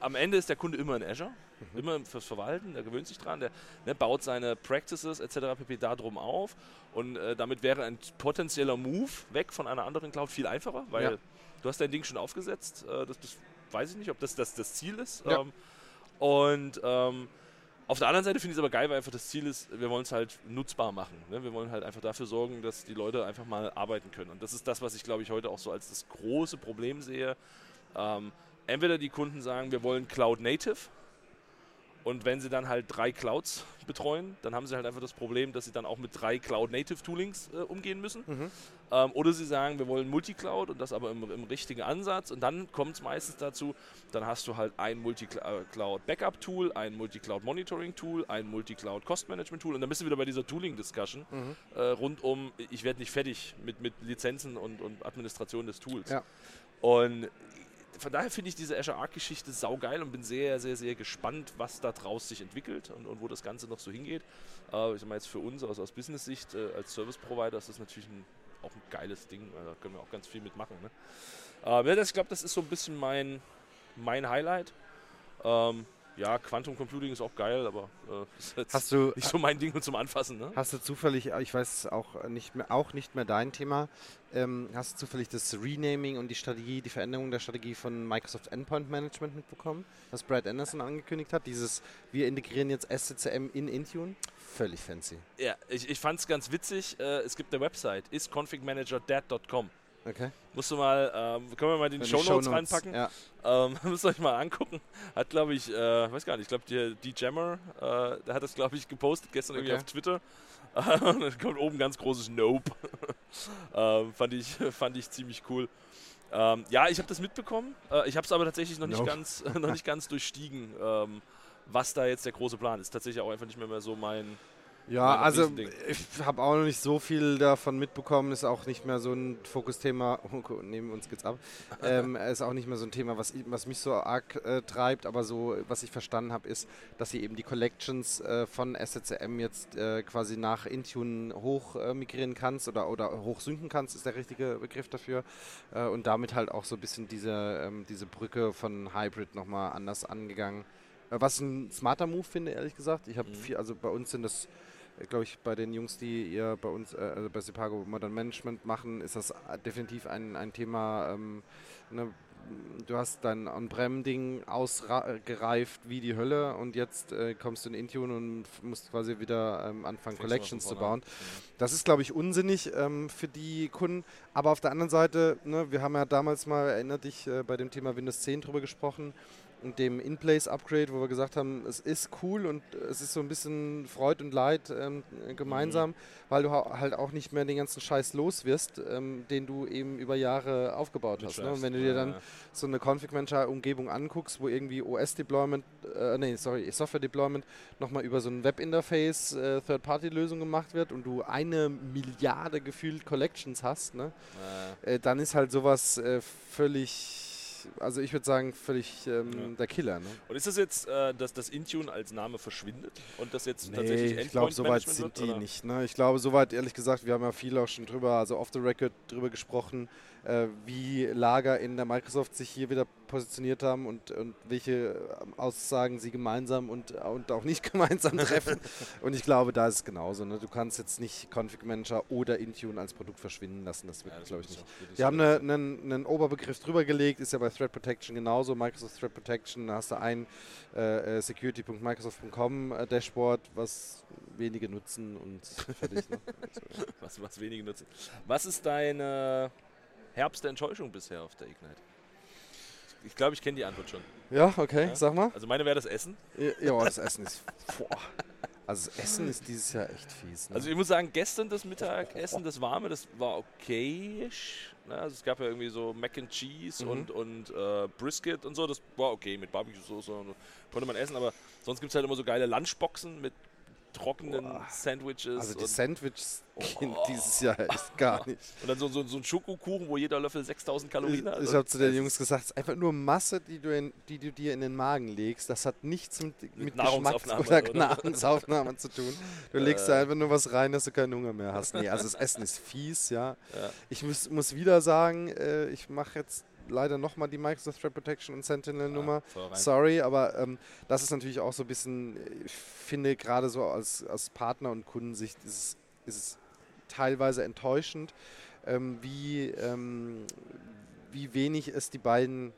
am Ende ist der Kunde immer in Azure, mhm. immer fürs Verwalten, der gewöhnt sich dran, der ne, baut seine Practices etc. pp. darum auf und äh, damit wäre ein potenzieller Move weg von einer anderen Cloud viel einfacher, weil ja. du hast dein Ding schon aufgesetzt, äh, das, das, weiß ich nicht, ob das das, das Ziel ist. Ja. Ähm, und ähm, auf der anderen Seite finde ich es aber geil, weil einfach das Ziel ist, wir wollen es halt nutzbar machen. Ne? Wir wollen halt einfach dafür sorgen, dass die Leute einfach mal arbeiten können. Und das ist das, was ich glaube ich heute auch so als das große Problem sehe. Ähm, entweder die Kunden sagen, wir wollen Cloud Native und wenn sie dann halt drei Clouds betreuen, dann haben sie halt einfach das Problem, dass sie dann auch mit drei Cloud-Native-Toolings äh, umgehen müssen. Mhm. Ähm, oder sie sagen, wir wollen Multicloud und das aber im, im richtigen Ansatz. Und dann kommt es meistens dazu, dann hast du halt ein Multicloud-Backup-Tool, ein Multicloud-Monitoring-Tool, ein Multicloud-Cost-Management-Tool. Und dann bist du wieder bei dieser Tooling-Discussion mhm. äh, rund um, ich werde nicht fertig mit, mit Lizenzen und, und Administration des Tools. Ja. Und von daher finde ich diese Azure Arc-Geschichte saugeil und bin sehr, sehr, sehr gespannt, was da draus sich entwickelt und, und wo das Ganze noch so hingeht. Äh, ich sag mal jetzt für uns aus, aus Business-Sicht äh, als Service-Provider ist das natürlich ein geiles Ding. Da können wir auch ganz viel mitmachen. Ne? Äh, ich glaube, das ist so ein bisschen mein, mein Highlight. Ähm, ja, Quantum Computing ist auch geil, aber äh, ist jetzt hast du, nicht so mein Ding zum Anfassen. Ne? Hast du zufällig, ich weiß auch nicht mehr, auch nicht mehr dein Thema, ähm, hast du zufällig das Renaming und die Strategie, die Veränderung der Strategie von Microsoft Endpoint Management mitbekommen, was Brad Anderson angekündigt hat? Dieses, wir integrieren jetzt SCCM in Intune? Völlig fancy. Ja, ich, ich fand es ganz witzig. Äh, es gibt eine Website, isconfigmanager.dad.com. Okay. Musst du mal, ähm, können wir mal die, Show Notes reinpacken? Ja. Ähm, [LAUGHS] müsst ihr euch mal angucken. Hat, glaube ich, äh, weiß gar nicht, ich glaube, die, die Jammer, äh, der hat das, glaube ich, gepostet gestern okay. irgendwie auf Twitter. [LAUGHS] Und dann kommt oben ganz großes Nope. [LAUGHS] ähm, fand, ich, fand ich ziemlich cool. Ähm, ja, ich habe das mitbekommen. Äh, ich habe es aber tatsächlich noch nicht, nope. ganz, noch nicht ganz durchstiegen, ähm, was da jetzt der große Plan ist. Tatsächlich auch einfach nicht mehr, mehr so mein, ja, also ich habe auch noch nicht so viel davon mitbekommen. Ist auch nicht mehr so ein Fokusthema. [LAUGHS] Oh, neben uns geht's ab. ähm, [LAUGHS] ist auch nicht mehr so ein Thema, was, was mich so arg äh, treibt. Aber so, was ich verstanden habe, ist, dass sie eben die Collections äh, von SCCM jetzt äh, quasi nach Intune hoch äh, migrieren kannst oder, oder hoch synken kannst, ist der richtige Begriff dafür. Äh, und damit halt auch so ein bisschen diese, ähm, diese Brücke von Hybrid nochmal anders angegangen. Äh, was ein smarter Move finde, ehrlich gesagt. Ich habe mhm. viel, also bei uns sind das glaube ich, bei den Jungs, die ihr bei uns, äh, also bei Sepago Modern Management machen, ist das definitiv ein, ein Thema. Ähm, ne, du hast dein On-Prem-Ding ausgereift wie die Hölle und jetzt äh, kommst du in Intune und musst quasi wieder ähm, anfangen, Fängst Collections zu bauen. Das ist, glaube ich, unsinnig ähm, für die Kunden. Aber auf der anderen Seite, ne, wir haben ja damals mal, erinnert dich, äh, bei dem Thema Windows 10 drüber gesprochen und dem In-Place-Upgrade, wo wir gesagt haben, es ist cool und es ist so ein bisschen Freud und Leid ähm, gemeinsam, mhm. weil du halt auch nicht mehr den ganzen Scheiß los wirst, ähm, den du eben über Jahre aufgebaut hast. Ne? Und wenn du dir dann so eine Config-Manager-Umgebung anguckst, wo irgendwie OS-Deployment, äh, nee, sorry, Software-Deployment nochmal über so ein Web-Interface äh, Third-Party-Lösung gemacht wird und du eine Milliarde gefühlt Collections hast, ne? Äh, dann ist halt sowas äh, völlig also ich würde sagen, völlig ähm, ja. der Killer. Ne? Und ist das jetzt, äh, dass das Intune als Name verschwindet und das jetzt nee, tatsächlich Endpoint Ich glaube, soweit sind wird, die oder? nicht. Ne? Ich glaube, soweit, ehrlich gesagt, wir haben ja viel auch schon drüber, also off the record drüber gesprochen, wie Lager in der Microsoft sich hier wieder positioniert haben und, und welche ähm, Aussagen sie gemeinsam und, und auch nicht [LAUGHS] gemeinsam treffen. [LAUGHS] und ich glaube, da ist es genauso. Ne? Du kannst jetzt nicht Config Manager oder Intune als Produkt verschwinden lassen. Das wird, ja, glaube ich, nicht. Wir haben eine, einen, einen Oberbegriff drüber gelegt, ist ja bei Threat Protection genauso. Microsoft Threat Protection, da hast du ein äh, äh security.microsoft.com äh, Dashboard, was wenige nutzen und fertig. Ne? [LAUGHS] was, was wenige nutzen. Was ist deine Herbst der Enttäuschung bisher auf der Ignite? Ich glaube, ich kenne die Antwort schon. Ja, okay, ja? sag mal. Also meine wäre das Essen. Ja, ja das Essen ist. Boah. Also das Essen ist dieses Jahr echt fies. Ne? Also ich muss sagen, gestern das Mittagessen, das warme, das war okay. Ne? Also es gab ja irgendwie so Mac and Cheese Mhm. und, und äh, Brisket und so. Das war okay mit Barbecue-Soße. Konnte man essen, aber sonst gibt es halt immer so geile Lunchboxen mit trockenen Boah. Sandwiches. also die Sandwiches gehen Oh. dieses Jahr echt gar nicht. [LAUGHS] und dann so, so, so ein Schokokuchen, wo jeder Löffel 6000 Kalorien hat. Ich habe zu den Jungs gesagt, es ist einfach nur Masse, die du, in, die du dir in den Magen legst. Das hat nichts mit, mit, Geschmacks- Nahrungsaufnahme, oder, oder? Nahrungsaufnahme zu tun. Du legst Äh. da einfach nur was rein, dass du keinen Hunger mehr hast. Nee, also das Essen ist fies, ja. Ja. Ich muss, muss wieder sagen, äh, ich mache jetzt leider nochmal die Microsoft Threat Protection und Sentinel Nummer. voll rein. Sorry, aber ähm, das ist natürlich auch so ein bisschen, ich finde gerade so als, als Partner und Kundensicht ist es, ist es teilweise enttäuschend, ähm, wie, ähm, wie wenig es die beiden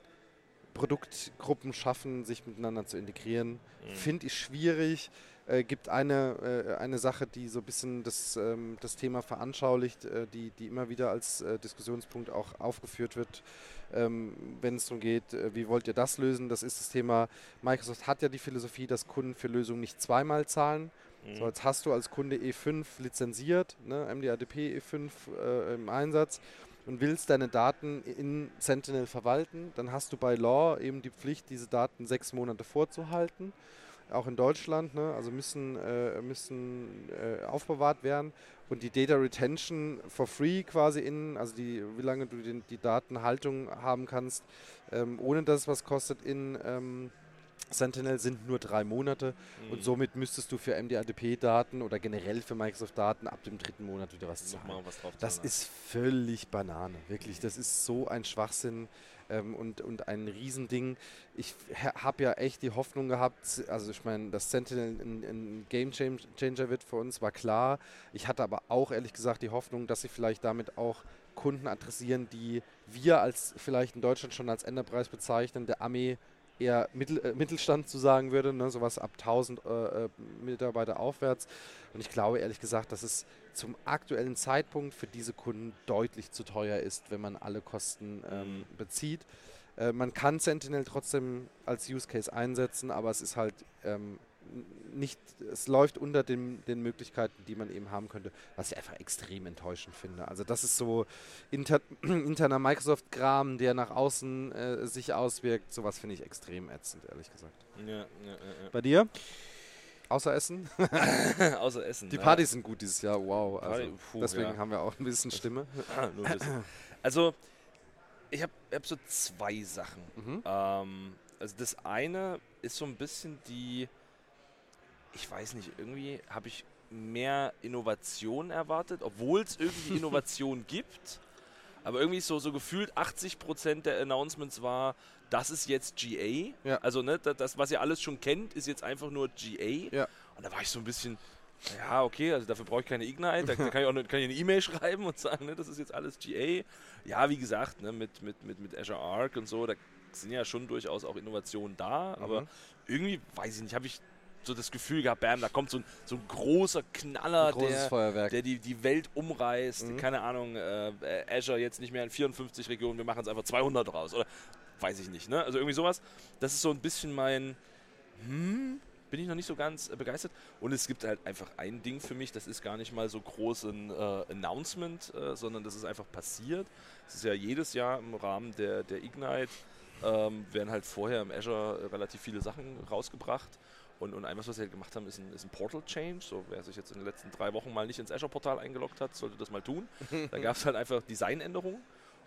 Produktgruppen schaffen, sich miteinander zu integrieren. Mhm. Finde ich schwierig. Äh, gibt eine, äh, eine Sache, die so ein bisschen das, ähm, das Thema veranschaulicht, äh, die, die immer wieder als äh, Diskussionspunkt auch aufgeführt wird, ähm, wenn es darum geht, äh, wie wollt ihr das lösen? Das ist das Thema, Microsoft hat ja die Philosophie, dass Kunden für Lösungen nicht zweimal zahlen. Mhm. So, jetzt hast du als Kunde E5 lizenziert, ne, MDADP E5 äh, im Einsatz und willst deine Daten in Sentinel verwalten, dann hast du bei Law eben die Pflicht, diese Daten sechs Monate vorzuhalten. Auch in Deutschland, ne, also müssen, äh, müssen äh, aufbewahrt werden. Und die Data Retention for free quasi in, also die, wie lange du den, die Datenhaltung haben kannst, ähm, ohne dass es was kostet in ähm, Sentinel sind nur drei Monate. Mhm. Und somit müsstest du für MDADP-Daten oder generell für Microsoft-Daten ab dem dritten Monat wieder was zahlen. Was drauf Das ist völlig Banane, wirklich. Das ist so ein Schwachsinn ähm, und, und ein Riesending. Ich habe ja echt die Hoffnung gehabt, also ich meine, dass Sentinel ein, ein Game Chang- Changer wird für uns, war klar. Ich hatte aber auch ehrlich gesagt die Hoffnung, dass sie vielleicht damit auch Kunden adressieren, die wir als vielleicht in Deutschland schon als Enterprise bezeichnen, der Armee eher Mittel, äh, Mittelstand zu sagen würde, ne, sowas ab 1000 äh, äh, Mitarbeiter aufwärts. Und ich glaube ehrlich gesagt, dass es zum aktuellen Zeitpunkt für diese Kunden deutlich zu teuer ist, wenn man alle Kosten ähm, Mhm. bezieht. Äh, man kann Sentinel trotzdem als Use Case einsetzen, aber es ist halt ähm, nicht, es läuft unter dem, den Möglichkeiten, die man eben haben könnte, was ich einfach extrem enttäuschend finde. Also das ist so inter, [CLEARS THROAT] interner Microsoft-Kram, der nach außen äh, sich auswirkt. Sowas finde ich extrem ätzend, ehrlich gesagt. Ja, ja, ja, Bei dir? Außer Essen? [LAUGHS] Außer Essen. Die ja. Partys sind gut dieses Jahr, wow. Also Party- puh, deswegen ja. haben wir auch ein bisschen Stimme. [LAUGHS] Nur ein bisschen. Also, ich habe hab so zwei Sachen. Mhm. Ähm, also das eine ist so ein bisschen die, ich weiß nicht, irgendwie habe ich mehr Innovation erwartet, obwohl es irgendwie [LAUGHS] Innovation gibt. Aber irgendwie so, so gefühlt 80% der Announcements war, das ist jetzt GA. Ja. Also ne, das, was ihr alles schon kennt, ist jetzt einfach nur GA. Ja. Und da war ich so ein bisschen, ja, okay, also dafür brauche ich keine Ignite. Da, da kann ich auch eine, kann ich eine E-Mail [LAUGHS] schreiben und sagen, ne, das ist jetzt alles GA. Ja, wie gesagt, ne, mit, mit, mit, mit Azure Arc und so, da sind ja schon durchaus auch Innovationen da. Aber Mhm. irgendwie, weiß ich nicht, habe ich so das Gefühl gehabt, bam, da kommt so ein, so ein großer Knaller, Großes der, der die, die Welt umreißt. Mhm. Keine Ahnung, äh, Azure jetzt nicht mehr in 54 Regionen, wir machen es einfach 200 raus. Oder weiß ich nicht. Ne? Also irgendwie sowas. Das ist so ein bisschen mein, hm, bin ich noch nicht so ganz äh, begeistert. Und es gibt halt einfach ein Ding für mich, das ist gar nicht mal so groß ein äh, Announcement, äh, sondern das ist einfach passiert. Es ist ja jedes Jahr im Rahmen der, der Ignite, ähm, werden halt vorher im Azure relativ viele Sachen rausgebracht. Und, und ein was, was halt gemacht haben, ist ein, ein Portal-Change. So, wer sich jetzt in den letzten drei Wochen mal nicht ins Azure-Portal eingeloggt hat, sollte das mal tun. [LAUGHS] Da gab es halt einfach Designänderungen.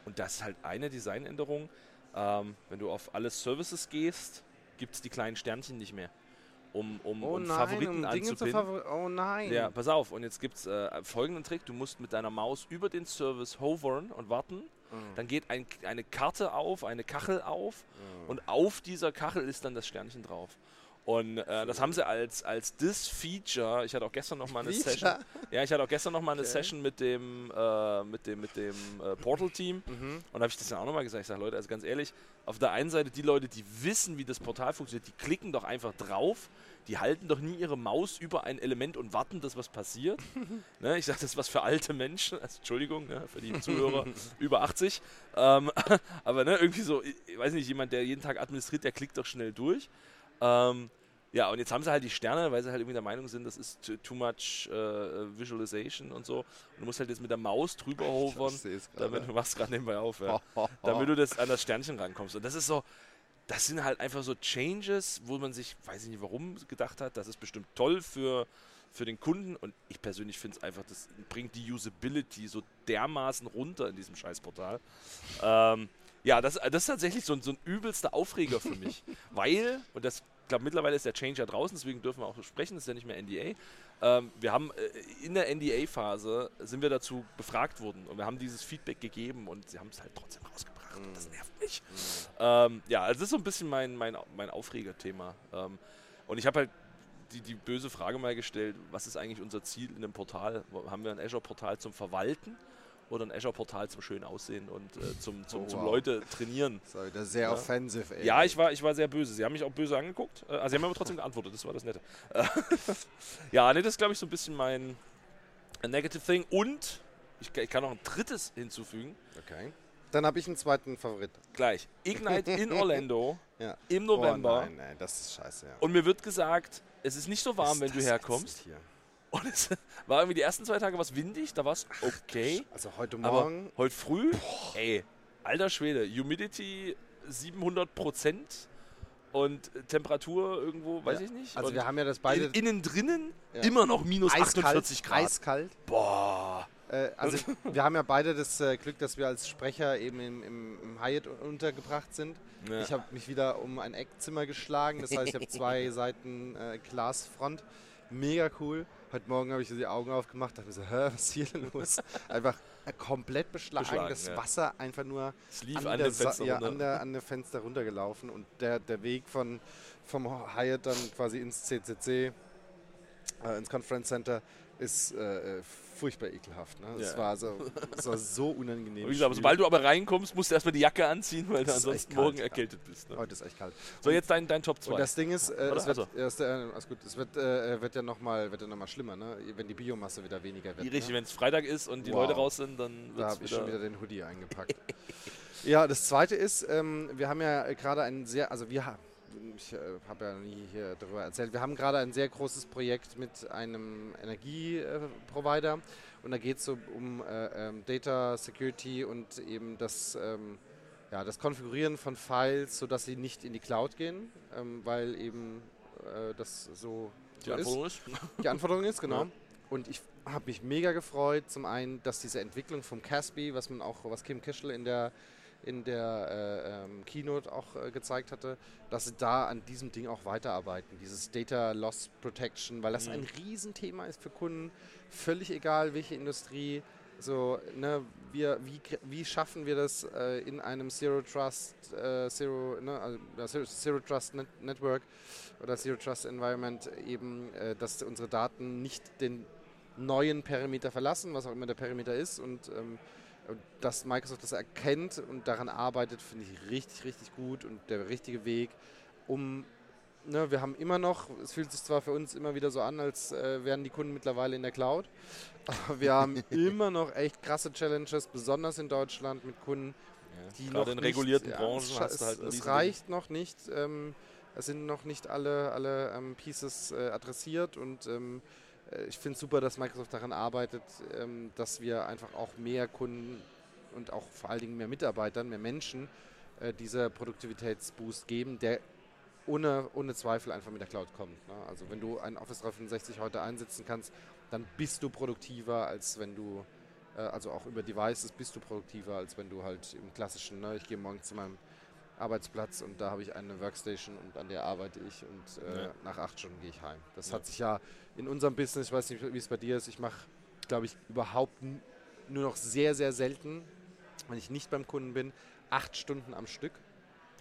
Und das ist halt eine Designänderung. Ähm, wenn du auf alle Services gehst, gibt es die kleinen Sternchen nicht mehr. Um, um, um Favoriten anzupinnen. Oh nein. Ja, pass auf. Und jetzt gibt es äh, folgenden Trick. Du musst mit deiner Maus über den Service hovern und warten. Mhm. Dann geht ein, eine Karte auf, eine Kachel auf. Mhm. Und auf dieser Kachel ist dann das Sternchen drauf. Und äh, das haben sie als, als this Feature, ich hatte auch gestern noch mal eine Feature? Session. Ja, ich hatte auch gestern noch mal eine Okay. Session mit dem, äh, mit dem, mit dem äh, Portal-Team. Mhm. Und da habe ich das dann auch nochmal gesagt. Ich sage, Leute, also ganz ehrlich, auf der einen Seite die Leute, die wissen, wie das Portal funktioniert, die klicken doch einfach drauf. Die halten doch nie ihre Maus über ein Element und warten, dass was passiert. [LAUGHS] ne, ich sage, das ist was für alte Menschen. Also, Entschuldigung, ne, für die [LAUGHS] Zuhörer über 80. Ähm, [LAUGHS] aber ne, irgendwie so, ich weiß nicht, jemand, der jeden Tag administriert, der klickt doch schnell durch. Ähm, Ja, und jetzt haben sie halt die Sterne, weil sie halt irgendwie der Meinung sind, das ist too, much äh, Visualization und so. Und du musst halt jetzt mit der Maus drüber hovern, damit du machst gerade nebenbei auf, ja, [LAUGHS] damit du das an das Sternchen rankommst. Und das ist so, das sind halt einfach so Changes, wo man sich, weiß ich nicht warum, gedacht hat, das ist bestimmt toll für, für den Kunden. Und ich persönlich finde es einfach, das bringt die Usability so dermaßen runter in diesem Scheißportal. Ähm, ja, das, das ist tatsächlich so, so ein übelster Aufreger für mich. [LAUGHS] weil, und das glaube, mittlerweile ist der Change ja draußen, deswegen dürfen wir auch sprechen, das ist ja nicht mehr NDA. Ähm, wir haben äh, in der NDA-Phase sind wir dazu befragt worden und wir haben dieses Feedback gegeben und sie haben es halt trotzdem rausgebracht und das nervt mich. Mm. Ähm, ja, also das ist so ein bisschen mein, mein, mein Aufregerthema. Ähm, und ich habe halt die, die böse Frage mal gestellt, was ist eigentlich unser Ziel in dem Portal? Haben wir ein Azure-Portal zum Verwalten? Oder ein Azure-Portal zum schön aussehen und äh, zum, zum, oh, zum Leute trainieren. Das war wieder sehr ja. offensive, ey. Ja, ich war, ich war sehr böse. Sie haben mich auch böse angeguckt. Äh, also sie haben aber trotzdem geantwortet, das war das Nette. [LAUGHS] ja, ne, das ist glaube ich so ein bisschen mein Negative Thing. Und ich, ich kann noch ein drittes hinzufügen. Okay. Dann habe ich einen zweiten Favorit. Gleich. Ignite in [LAUGHS] Orlando ja. im November. Oh nein, nein, das ist scheiße. Ja. Und mir wird gesagt, es ist nicht so warm, wenn du herkommst. Hier? Und es war irgendwie die ersten zwei Tage was windig, da war es okay. Also heute Morgen. Aber heute früh, boah. ey, alter Schwede, Humidity 700 Prozent und Temperatur irgendwo, weiß ja. ich nicht. Also und wir haben ja das beide. In, innen drinnen ja. immer noch minus eiskalt, 48 Grad. Eiskalt. Boah. Äh, also [LAUGHS] wir haben ja beide das äh, Glück, dass wir als Sprecher eben im, im, im Hyatt untergebracht sind. Ja. Ich habe mich wieder um ein Eckzimmer geschlagen, das heißt, ich habe zwei [LAUGHS] Seiten äh, Glasfront. Mega cool. Heute Morgen habe ich so die Augen aufgemacht, dachte mir so, hä, was ist hier denn los? Einfach komplett beschlagen, beschlagen das ja. Wasser einfach nur an, an, der Fenster ja, an, der, an der Fenster runtergelaufen und der, der Weg von, vom Hyatt dann quasi ins CCC, äh, ins Conference Center, ist äh, äh furchtbar ekelhaft. Ne? Das, ja. war so, das war so unangenehm. [LAUGHS] Wie gesagt, sobald du aber reinkommst, musst du erstmal die Jacke anziehen, weil du ansonsten morgen erkältet bist. Ne? Heute ist echt kalt. So, jetzt dein, dein Top 2. Und das Ding ist, äh, es, wird, also. äh, also gut, es wird, äh, wird ja nochmal noch schlimmer, ne? wenn die Biomasse wieder weniger wird. Richtig, ne? wenn es Freitag ist und die wow. Leute raus sind, dann wird Da habe ich schon wieder den Hoodie eingepackt. [LAUGHS] ja, das Zweite ist, ähm, wir haben ja gerade einen sehr, also wir haben ich äh, habe ja nie hier darüber erzählt. Wir haben gerade ein sehr großes Projekt mit einem Energieprovider und da geht es so um äh, ähm, Data Security und eben das, ähm, ja, das Konfigurieren von Files, sodass sie nicht in die Cloud gehen, ähm, weil eben äh, das so, die Anforderung ist. ist. Die Anforderung ist, genau. Ja. Und ich habe mich mega gefreut, zum einen, dass diese Entwicklung vom Caspi, was man auch, was Kim Kischel in der in der äh, ähm, Keynote auch äh, gezeigt hatte, dass sie da an diesem Ding auch weiterarbeiten, dieses Data Loss Protection, weil das mhm. ein Riesenthema ist für Kunden, völlig egal welche Industrie. So, ne, wir, wie, wie schaffen wir das äh, in einem Zero Trust, äh, Zero, ne, also Zero Trust Net Network oder Zero Trust Environment eben, äh, dass unsere Daten nicht den neuen Perimeter verlassen, was auch immer der Perimeter ist und ähm, dass Microsoft das erkennt und daran arbeitet, finde ich richtig, richtig gut und der richtige Weg, um Ne, wir haben immer noch, es fühlt sich zwar für uns immer wieder so an, als äh, wären die Kunden mittlerweile in der Cloud, [LAUGHS] aber wir haben [LAUGHS] immer noch echt krasse Challenges, besonders in Deutschland mit Kunden, ja, die noch in nicht, regulierten ja, Branchen es, hast du halt es reicht noch nicht, ähm, es sind noch nicht alle, alle ähm, Pieces äh, adressiert und ähm, äh, ich finde es super, dass Microsoft daran arbeitet, ähm, dass wir einfach auch mehr Kunden und auch vor allen Dingen mehr Mitarbeitern, mehr Menschen äh, dieser Produktivitätsboost geben, der ohne, ohne Zweifel einfach mit der Cloud kommt. Ne? Also wenn du ein Office 365 heute einsetzen kannst, dann bist du produktiver, als wenn du, äh, also auch über Devices bist du produktiver, als wenn du halt im klassischen, ne? ich gehe morgen zu meinem Arbeitsplatz und da habe ich eine Workstation und an der arbeite ich und äh, ja. nach acht Stunden gehe ich heim. Das ja. hat sich ja in unserem Business, ich weiß nicht, wie es bei dir ist, ich mache, glaube ich, überhaupt nur noch sehr, sehr selten, wenn ich nicht beim Kunden bin, acht Stunden am Stück.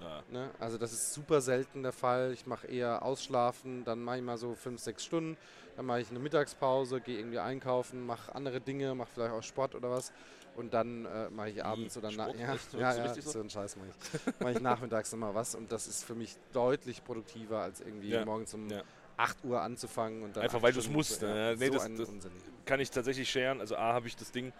Ja. Ne? Also das ist super selten der Fall. Ich mache eher Ausschlafen, dann mache ich mal so fünf, sechs Stunden, dann mache ich eine Mittagspause, gehe irgendwie einkaufen, mache andere Dinge, mache vielleicht auch Sport oder was und dann äh, mache ich abends oder nach ja, ja, ja, so? so einen Scheiß mache ich. mache ich nachmittags nochmal was und das ist für mich deutlich produktiver als irgendwie ja. morgens um ja. 8 Uhr anzufangen und dann einfach weil du es musst. Ja, nee, so das, das kann ich tatsächlich scheren. Also A habe ich das Ding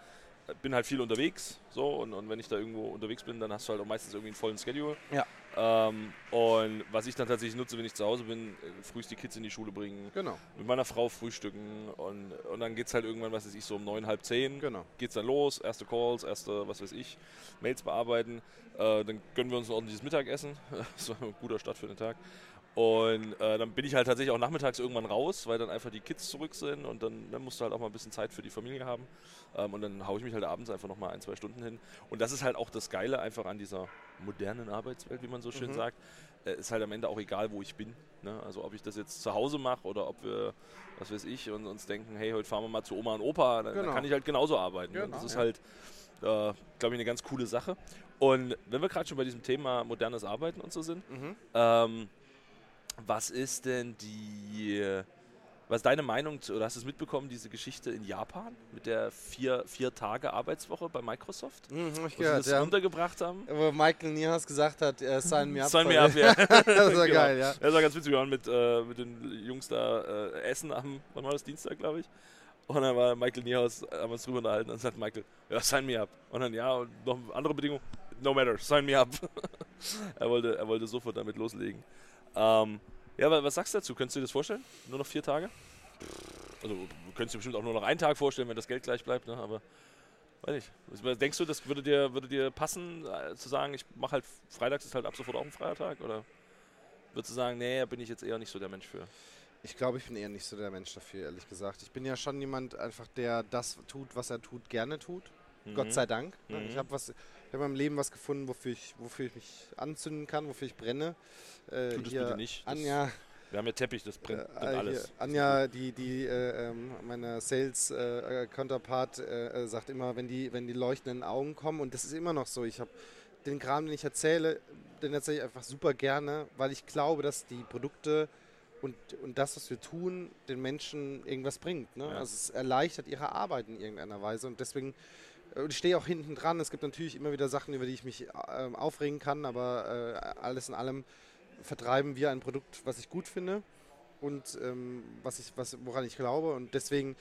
bin halt viel unterwegs, so und, und wenn ich da irgendwo unterwegs bin, dann hast du halt auch meistens irgendwie einen vollen Schedule. Ja. Ähm, und was ich dann tatsächlich nutze, wenn ich zu Hause bin, äh, frühst die Kids in die Schule bringen, Genau, mit meiner Frau frühstücken und, und dann geht es halt irgendwann, was weiß ich, so um neun, halb zehn, genau. geht's dann los, erste Calls, erste, was weiß ich, Mails bearbeiten. Äh, dann gönnen wir uns ein ordentliches Mittagessen. [LAUGHS] so ein guter Start für den Tag. Und äh, dann bin ich halt tatsächlich auch nachmittags irgendwann raus, weil dann einfach die Kids zurück sind und dann, dann musst du halt auch mal ein bisschen Zeit für die Familie haben. Ähm, und dann haue ich mich halt abends einfach nochmal ein, zwei Stunden hin. Und das ist halt auch das Geile einfach an dieser modernen Arbeitswelt, wie man so schön Mhm. sagt. Äh, ist halt am Ende auch egal, wo ich bin. Ne? Also ob ich das jetzt zu Hause mache oder ob wir, was weiß ich, und uns denken, hey, heute fahren wir mal zu Oma und Opa, dann, dann Genau. kann ich halt genauso arbeiten. Genau, das ist ja. halt, äh, glaube ich, eine ganz coole Sache. Und wenn wir gerade schon bei diesem Thema modernes Arbeiten und so sind, Mhm. ähm, was ist denn die, was ist deine Meinung, zu, oder hast du es mitbekommen, diese Geschichte in Japan mit der vier, vier Tage Arbeitswoche bei Microsoft? Mhm, hab ich Wo sie gehört, das ja. untergebracht haben? Wo Michael Niehaus gesagt hat, er sign me up. Sign me up, ja. [LAUGHS] das war [LAUGHS] Genau. geil, ja. Das war ganz witzig, wir waren mit, äh, mit den Jungs da äh, essen am, wann war das, Dienstag, glaube ich. Und dann war Michael Niehaus, haben wir uns drüber unterhalten, und dann sagt Michael, ja, sign me up. Und dann, ja, und noch andere Bedingung, no matter, sign me up. [LAUGHS] er, wollte, er wollte sofort damit loslegen. Ähm, ja, aber was sagst du dazu? Könntest du dir das vorstellen? Nur noch vier Tage? Also, du könntest dir bestimmt auch nur noch einen Tag vorstellen, wenn das Geld gleich bleibt, ne? aber weiß. Was- Denkst du, das würde dir, würde dir passen, äh, zu sagen, ich mache halt, freitags ist halt ab sofort auch ein freier Tag? Oder würdest du sagen, nee, da bin ich jetzt eher nicht so der Mensch für? Ich glaube, ich bin eher nicht so der Mensch dafür, ehrlich gesagt. Ich bin ja schon jemand einfach, der das tut, was er tut, gerne tut. Gott sei Dank. ne? Mhm. Ich habe was, ich habe in meinem Leben was gefunden, wofür ich, wofür ich mich anzünden kann, wofür ich brenne. Äh, Tu das bitte nicht. Das- Anja, Wir haben ja Teppich, das brennt, äh, hier, alles. Anja, die, die, äh, ähm, meine Sales äh, äh, Counterpart, äh, äh, sagt immer, wenn die, wenn die leuchtenden Augen kommen, und das ist immer noch so. Ich habe den Kram, den ich erzähle, den erzähle ich einfach super gerne, weil ich glaube, dass die Produkte und, und das, was wir tun, den Menschen irgendwas bringt. Ne? Ja. Also es erleichtert ihre Arbeit in irgendeiner Weise und deswegen äh, und ich stehe auch hinten dran. Es gibt natürlich immer wieder Sachen, über die ich mich ähm, aufregen kann, aber äh, alles in allem vertreiben wir ein Produkt, was ich gut finde und ähm, was ich, was, woran ich glaube. Und deswegen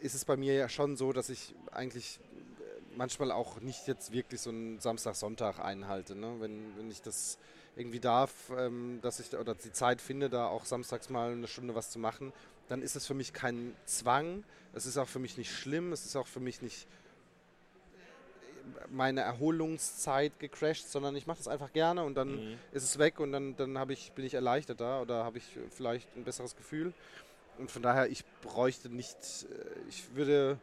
ist es bei mir ja schon so, dass ich eigentlich äh, manchmal auch nicht jetzt wirklich so einen Samstag, Sonntag einhalte. Ne? Wenn, wenn ich das irgendwie darf, ähm, dass ich oder die Zeit finde, da auch samstags mal eine Stunde was zu machen, dann ist es für mich kein Zwang. Es ist auch für mich nicht schlimm. Es ist auch für mich nicht meine Erholungszeit gecrashed, sondern ich mache das einfach gerne und dann Mhm. ist es weg und dann, dann ich, bin ich erleichterter oder habe ich vielleicht ein besseres Gefühl. Und von daher, ich bräuchte nicht, äh, ich würde,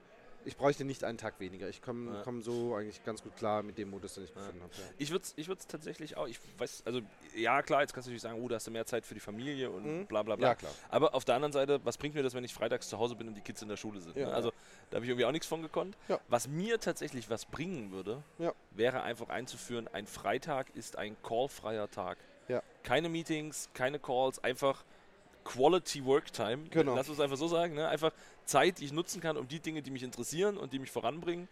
ich bräuchte nicht einen Tag weniger. Ich komme Ja. komm so eigentlich ganz gut klar mit dem Modus, den ich Ja. gefunden habe. Ja. Ich würde es ich würd's tatsächlich auch, ich weiß, also ja klar, jetzt kannst du natürlich sagen, oh, da hast du mehr Zeit für die Familie und Mhm. bla bla bla. ja, klar. Aber auf der anderen Seite, was bringt mir das, wenn ich freitags zu Hause bin und die Kids in der Schule sind? Ja, ne? ja. Also da habe ich irgendwie auch nichts von gekonnt. Ja. Was mir tatsächlich was bringen würde, Ja. wäre einfach einzuführen, ein Freitag ist ein callfreier Tag. Ja. Keine Meetings, keine Calls, einfach Quality Work Time. Genau. Lass uns einfach so sagen. Ne? Einfach Zeit, die ich nutzen kann, um die Dinge, die mich interessieren und die mich voranbringen,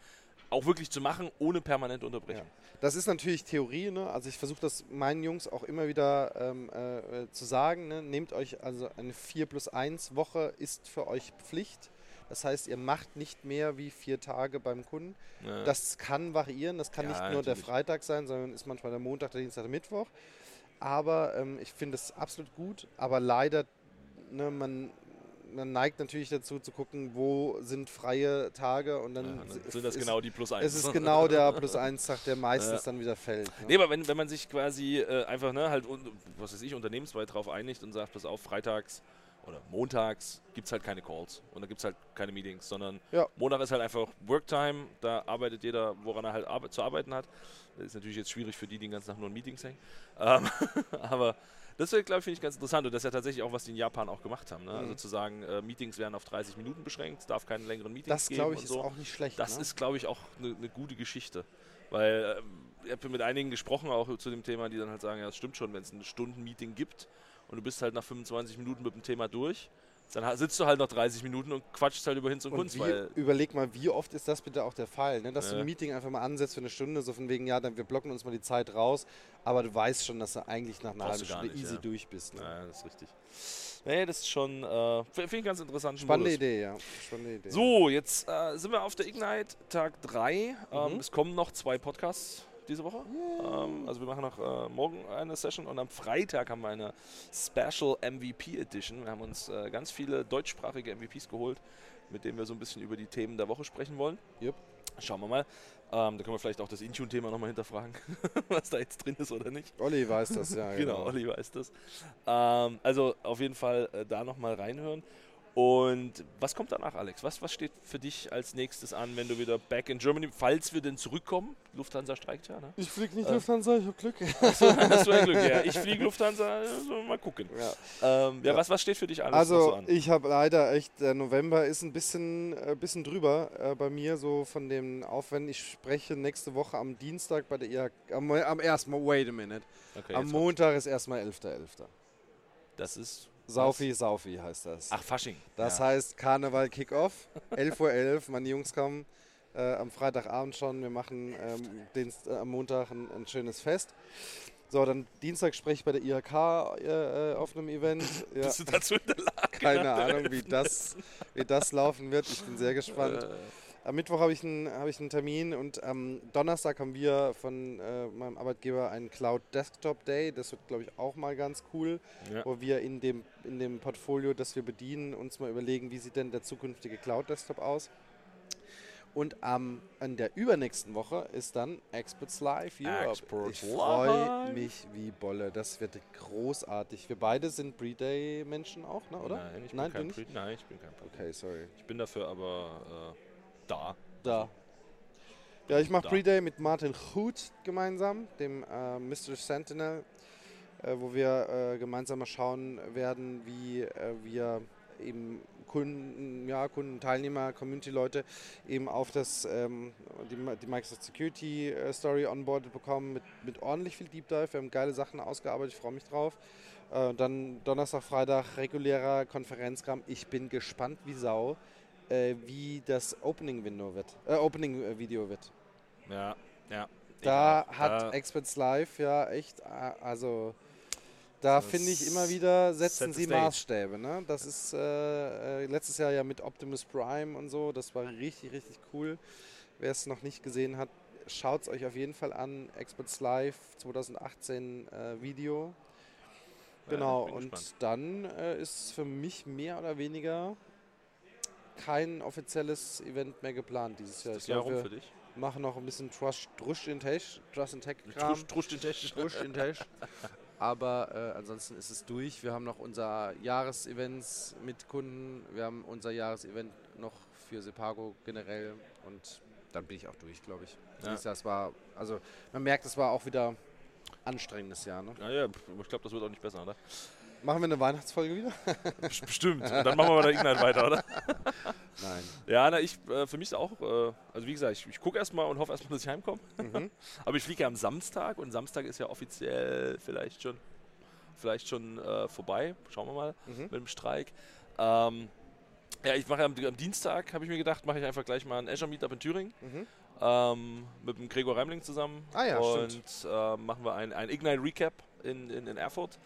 auch wirklich zu machen, ohne permanente Unterbrechung. Das ist natürlich Theorie, ne? Also ich versuche das meinen Jungs auch immer wieder ähm, äh, äh, zu sagen. Ne? Nehmt euch also eine 4 plus 1 Woche ist für euch Pflicht. Das heißt, ihr macht nicht mehr wie vier Tage beim Kunden. Ja. Das kann variieren. Das kann Ja, nicht nur der natürlich. Freitag sein, sondern ist manchmal der Montag, der Dienstag, der Mittwoch. Aber ähm, ich finde es absolut gut. Aber leider, ne, man, man neigt natürlich dazu zu gucken, wo sind freie Tage und dann, Ja, dann sind das ist, genau die plus eins. es ist genau der [LAUGHS] plus 1 Tag, der meistens Ja. dann wieder fällt. Ne? Nee, aber wenn, wenn man sich quasi äh, einfach, ne, halt, was weiß ich, unternehmensweit drauf einigt und sagt, pass auf, freitags oder montags gibt es halt keine Calls und da gibt es halt keine Meetings, sondern Ja. Montag ist halt einfach Worktime, da arbeitet jeder, woran er halt arbe zu arbeiten hat. Das ist natürlich jetzt schwierig für die, die den ganzen Tag nur in Meetings hängen. Ähm, [LAUGHS] aber das glaube ich, finde ich ganz interessant und das ist ja tatsächlich auch, was die in Japan auch gemacht haben. Ne? Also Mhm. zu sagen, äh, Meetings werden auf 30 Minuten beschränkt, es darf keine längeren Meetings Das geben glaube ich und ist so. auch nicht schlecht. Das ne? ist, glaube ich, auch eine ne gute Geschichte. Weil ähm, ich habe mit einigen gesprochen, auch zu dem Thema, die dann halt sagen, ja, es stimmt schon, wenn es ein Stunden-Meeting gibt und du bist halt nach 25 Minuten mit dem Thema durch, dann sitzt du halt noch 30 Minuten und quatschst halt über Hinz und, und Kunst, überleg mal, wie oft ist das bitte auch der Fall, ne? dass du Ja. ein Meeting einfach mal ansetzt für eine Stunde, so von wegen, ja, dann wir blocken uns mal die Zeit raus, aber du weißt schon, dass du eigentlich nach einer halben du Stunde nicht, easy ja. durch bist. Ne? ja, das ist richtig. Nee, das ist schon, äh, finde ich ganz interessant. Spannende Idee, ja. Spannende Idee. So, jetzt äh, sind wir auf der Ignite Tag 3. Ähm, Mhm. Es kommen noch zwei Podcasts diese Woche. Ähm, also wir machen noch äh, morgen eine Session und am Freitag haben wir eine Special MVP Edition. Wir haben uns äh, ganz viele deutschsprachige MVPs geholt, mit denen wir so ein bisschen über die Themen der Woche sprechen wollen. Yep. Schauen wir mal. Ähm, da können wir vielleicht auch das Intune-Thema nochmal hinterfragen, [LAUGHS] was da jetzt drin ist oder nicht. Olli weiß das, ja. [LAUGHS] Genau, Olli weiß das. Ähm, also auf jeden Fall äh, da nochmal reinhören. Und was kommt danach, Alex? Was, was steht für dich als nächstes an, wenn du wieder back in Germany, falls wir denn zurückkommen? Lufthansa streikt ja, ne? Ich fliege nicht äh, Lufthansa, ich habe Glück. Achso, hast [LAUGHS] du ein Glück, ja. Ich fliege Lufthansa, also mal gucken. Ja, ähm, ja, ja. Was, was steht für dich alles also, so an? ich habe leider echt, der November ist ein bisschen, äh, bisschen drüber äh, bei mir, so von den Aufwänden. Ich spreche nächste Woche am Dienstag bei der IHK, am, am ersten Mal, wait a minute. Okay, am Montag ist erstmal 11.11. .11. Das ist Saufi, Saufi heißt das. Ach, Fasching. Das ja. heißt Karneval Kickoff. [LAUGHS] 11.11 Uhr, 11, meine Jungs kommen äh, am Freitagabend schon. Wir machen ähm, den, äh, am Montag ein, ein, schönes Fest. So, dann Dienstag spreche ich bei der IHK äh, auf einem Event. [LAUGHS] Ja. Bist du dazu in der Lage? Keine Ahnung, wie das, wie das laufen wird. Ich bin sehr gespannt. Am Mittwoch habe ich, einen, hab ich einen Termin und am Donnerstag haben wir von äh, meinem Arbeitgeber einen Cloud Desktop Day. Das wird, glaube ich, auch mal ganz cool, ja. wo wir in dem, in dem Portfolio, das wir bedienen, uns mal überlegen, wie sieht denn der zukünftige Cloud Desktop aus. Und ähm, an der übernächsten Woche ist dann Experts Live Europe. Experts ich freue mich wie Bolle. Das wird großartig. Wir beide sind Pre-Day-Menschen auch, ne? oder? Nein, ich bin Nein, kein Pre Nein, ich bin kein Pre Okay, sorry. Ich bin dafür aber... Äh da. Da. Ja, ich mache Pre-Day mit Martin Chut gemeinsam, dem äh, Mr. Sentinel, äh, wo wir äh, gemeinsam mal schauen werden, wie äh, wir eben Kunden, ja, Kunden, Teilnehmer, Community-Leute eben auf das, ähm, die, die, Microsoft Security äh, Story onboarded bekommen mit, mit ordentlich viel Deep Dive. Wir haben geile Sachen ausgearbeitet, ich freue mich drauf. Äh, dann Donnerstag, Freitag regulärer Konferenzkram. Ich bin gespannt wie Sau äh, wie das Opening Window wird, äh, Opening äh, Video wird. Ja, ja. Da ja, hat da Experts Live ja echt, äh, also da finde ich immer wieder, setzen sie Maßstäbe. Ne? Das ist äh, äh, letztes Jahr ja mit Optimus Prime und so, das war richtig, richtig cool. Wer es noch nicht gesehen hat, schaut es euch auf jeden Fall an. Experts Live 2018 äh, Video. Genau, ja, und gespannt. dann äh, ist für mich mehr oder weniger kein offizielles Event mehr geplant dieses Jahr. Ist das Jahr rum für dich? Machen noch ein bisschen Trust, Trust in Tech, Trust in Tech Kram. Trust, Trust in Tech. Trust in Tech. Aber äh, ansonsten ist es durch. Wir haben noch unser Jahresevents mit Kunden. Wir haben unser Jahresevent noch für Sepago generell. Und dann bin ich auch durch, glaube ich. Ja. Jahr war, also man merkt, es war auch wieder anstrengendes Jahr. Ne? Ja, ja, ich glaube, das wird auch nicht besser, oder? Machen wir eine Weihnachtsfolge wieder? Bestimmt. Und dann machen wir bei der Ignite weiter, oder? [LAUGHS] Nein. Ja, na, ich, äh, für mich ist auch, äh, also wie gesagt, ich, ich gucke erstmal und hoffe erstmal, dass ich heimkomme. Mhm. [LAUGHS] Aber ich fliege ja am Samstag und Samstag ist ja offiziell vielleicht schon, vielleicht schon äh, vorbei. Schauen wir mal mhm. mit dem Streik. Ähm, ja, ich mache am, am Dienstag, habe ich mir gedacht, mache ich einfach gleich mal ein Azure Meetup in Thüringen. Mhm. Ähm, mit dem Gregor Reimling zusammen. Ah ja, und äh, machen wir ein, ein Ignite Recap in, in, in Erfurt.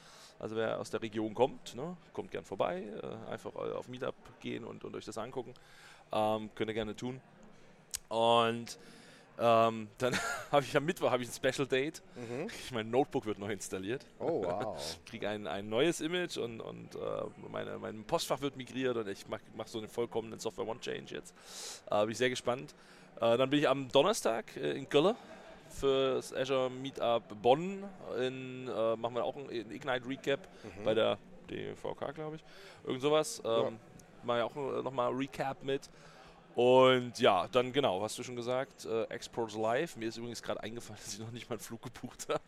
Also wer aus der Region kommt, ne, kommt gern vorbei, äh, einfach auf Meetup gehen und, und euch das angucken. Ähm, könnt ihr gerne tun. Und ähm, dann [LAUGHS] habe ich am Mittwoch ich ein Special Date. Mhm. Mein Notebook wird noch installiert. Oh wow. [LAUGHS] Kriege ein, ein neues Image und, und äh, meine, mein Postfach wird migriert und ich mache mach so einen vollkommenen Software One Change jetzt. Äh, bin ich sehr gespannt. Äh, dann bin ich am Donnerstag äh, in Köln fürs Azure Meetup Bonn. In, äh, machen wir auch ein Ignite Recap mhm. bei der DVK, glaube ich. Irgend sowas. Ähm, ja. Machen wir auch nochmal Recap mit. Und ja, dann genau, hast du schon gesagt, äh, Exports Live. Mir ist übrigens gerade eingefallen, dass ich noch nicht mal einen Flug gebucht [LAUGHS] habe.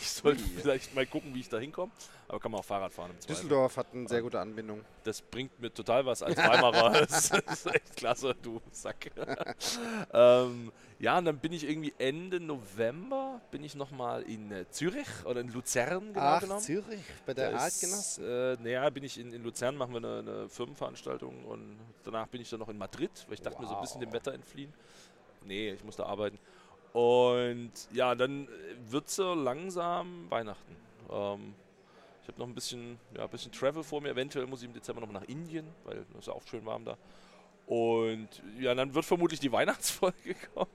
Ich sollte vielleicht mal gucken, wie ich da hinkomme. Aber kann man auch Fahrrad fahren im Zweifel. Düsseldorf hat eine sehr gute Anbindung. Das bringt mir total was als Weimarer. [LAUGHS] das ist echt klasse, du Sack. [LAUGHS] ähm, ja, und dann bin ich irgendwie Ende November bin ich nochmal in äh, Zürich oder in Luzern genau Ach, genommen. Zürich, bei der Artgenossen? Äh, naja, bin ich in, in Luzern, machen wir eine, eine, Firmenveranstaltung und danach bin ich dann noch in Madrid, weil ich dachte wow. mir so ein bisschen dem Wetter entfliehen. Nee, ich muss da arbeiten. Und ja, dann wird so langsam Weihnachten. Ähm, ich habe noch ein bisschen, ja, ein bisschen Travel vor mir. Eventuell muss ich im Dezember noch nach Indien, weil es ist auch schön warm da. Und ja, dann wird vermutlich die [LAUGHS] Weihnachtsfolge kommen.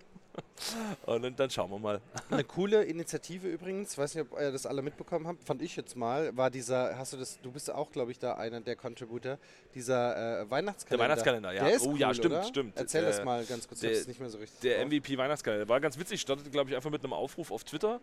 und dann, schauen wir mal. Eine coole Initiative übrigens, weiß nicht, ob ihr das alle mitbekommen habt, fand ich jetzt mal, war dieser, hast du das, du bist auch, glaube ich, da einer der Contributor, dieser äh, Weihnachtskalender. Der Weihnachtskalender, ja. Der ist oh cool, ja, stimmt, oder? stimmt. Erzähl der, das mal ganz kurz, der- hab's nicht mehr so richtig. Der drauf. MVP Weihnachtskalender war ganz witzig, startete, glaube ich, einfach mit einem Aufruf auf Twitter.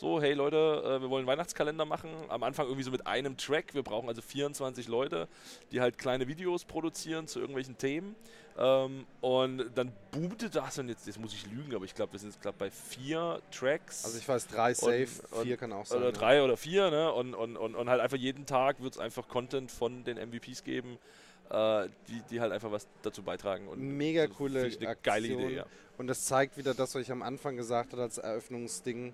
So, hey Leute, äh, wir wollen einen Weihnachtskalender machen. Am Anfang irgendwie so mit einem Track. Wir brauchen also 24 Leute, die halt kleine Videos produzieren zu irgendwelchen Themen. Ähm, und dann boomte das und jetzt, jetzt muss ich lügen, aber ich glaube, wir sind jetzt gerade bei vier Tracks. Also ich weiß, drei safe, und- vier kann auch sein. oder ja. drei oder vier, ne? Und, und, und, und halt einfach jeden Tag wird es einfach Content von den MVPs geben, äh, die, die halt einfach was dazu beitragen. Und Mega coole eine geile Aktion. Idee, ja. Und das zeigt wieder das, was ich am Anfang gesagt habe als Eröffnungsding.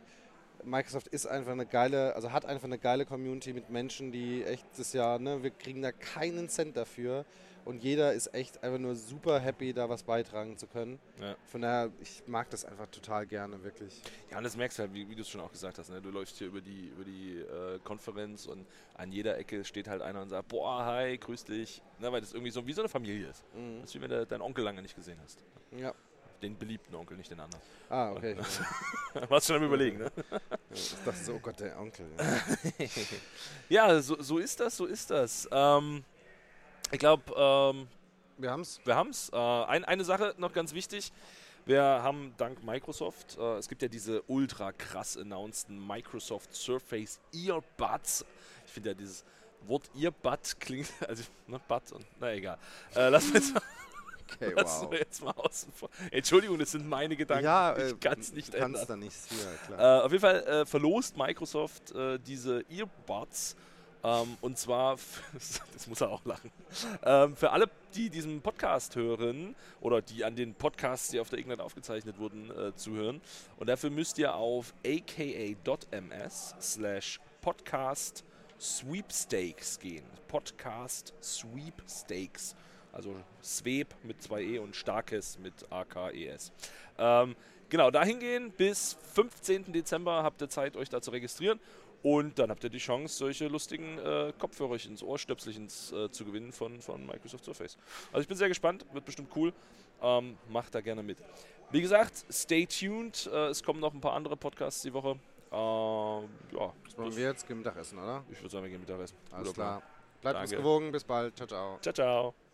Microsoft ist einfach eine geile, also hat einfach eine geile Community mit Menschen, die echt das Jahr, ne, wir kriegen da keinen Cent dafür. Und jeder ist echt einfach nur super happy, da was beitragen zu können. Ja. Von daher, ich mag das einfach total gerne, wirklich. Ja, und das merkst du halt, wie, wie du es schon auch gesagt hast. Ne? Du läufst hier über die, über die äh, Konferenz und an jeder Ecke steht halt einer und sagt, boah, hi, grüß dich. Ne? Weil das irgendwie so wie so eine Familie ist. Mhm. Das ist wie wenn du deinen Onkel lange nicht gesehen hast. Ja. Den beliebten Onkel, nicht den anderen. Ah, okay. [LAUGHS] Warst schon am überlegen, ne? ich dachte so, oh Gott, der Onkel. [LAUGHS] Ja, so, so ist das, so ist das. Ähm, ich glaube, ähm, Wir haben's. wir haben es. Äh, ein, eine Sache noch ganz wichtig. Wir haben dank Microsoft, äh, es gibt ja diese ultra krass announceden Microsoft Surface Earbuds. Ich finde ja dieses Wort Earbud klingt, [LAUGHS] also, ne, Bud und, na egal. Äh, lass mal- Okay, [LAUGHS] lassen wow. wir jetzt mal außen vor. Entschuldigung, das sind meine Gedanken. Ja, [LAUGHS] äh, ich kann es nicht kannst ändern. da nichts für, klar. Äh, auf jeden Fall äh, verlost Microsoft äh, diese Earbuds. Ähm, und zwar, [LAUGHS] das muss er auch lachen, ähm, für alle, die diesen Podcast hören oder die an den Podcasts, die auf der Ignite aufgezeichnet wurden, äh, zuhören. Und dafür müsst ihr auf aka.ms slash podcast sweepstakes gehen. Podcast sweepstakes. Also Sweep mit 2e und Starkes mit AKES. Ähm, genau, dahin gehen. Bis 15. Dezember habt ihr Zeit, euch da zu registrieren. Und dann habt ihr die Chance, solche lustigen äh, Kopfhörerchens, Ohrstöpselchens äh, zu gewinnen von, von Microsoft Surface. Also ich bin sehr gespannt, wird bestimmt cool. Ähm, macht da gerne mit. Wie gesagt, stay tuned. Äh, es kommen noch ein paar andere Podcasts die Woche. Ähm, ja, Was wollen das- wir jetzt? Gehen Mittagessen, oder? ich würde sagen, wir gehen Mittagessen. Alles Guter Plan. klar. Bleibt uns gewogen. Bis bald. Ciao, ciao. Ciao, ciao.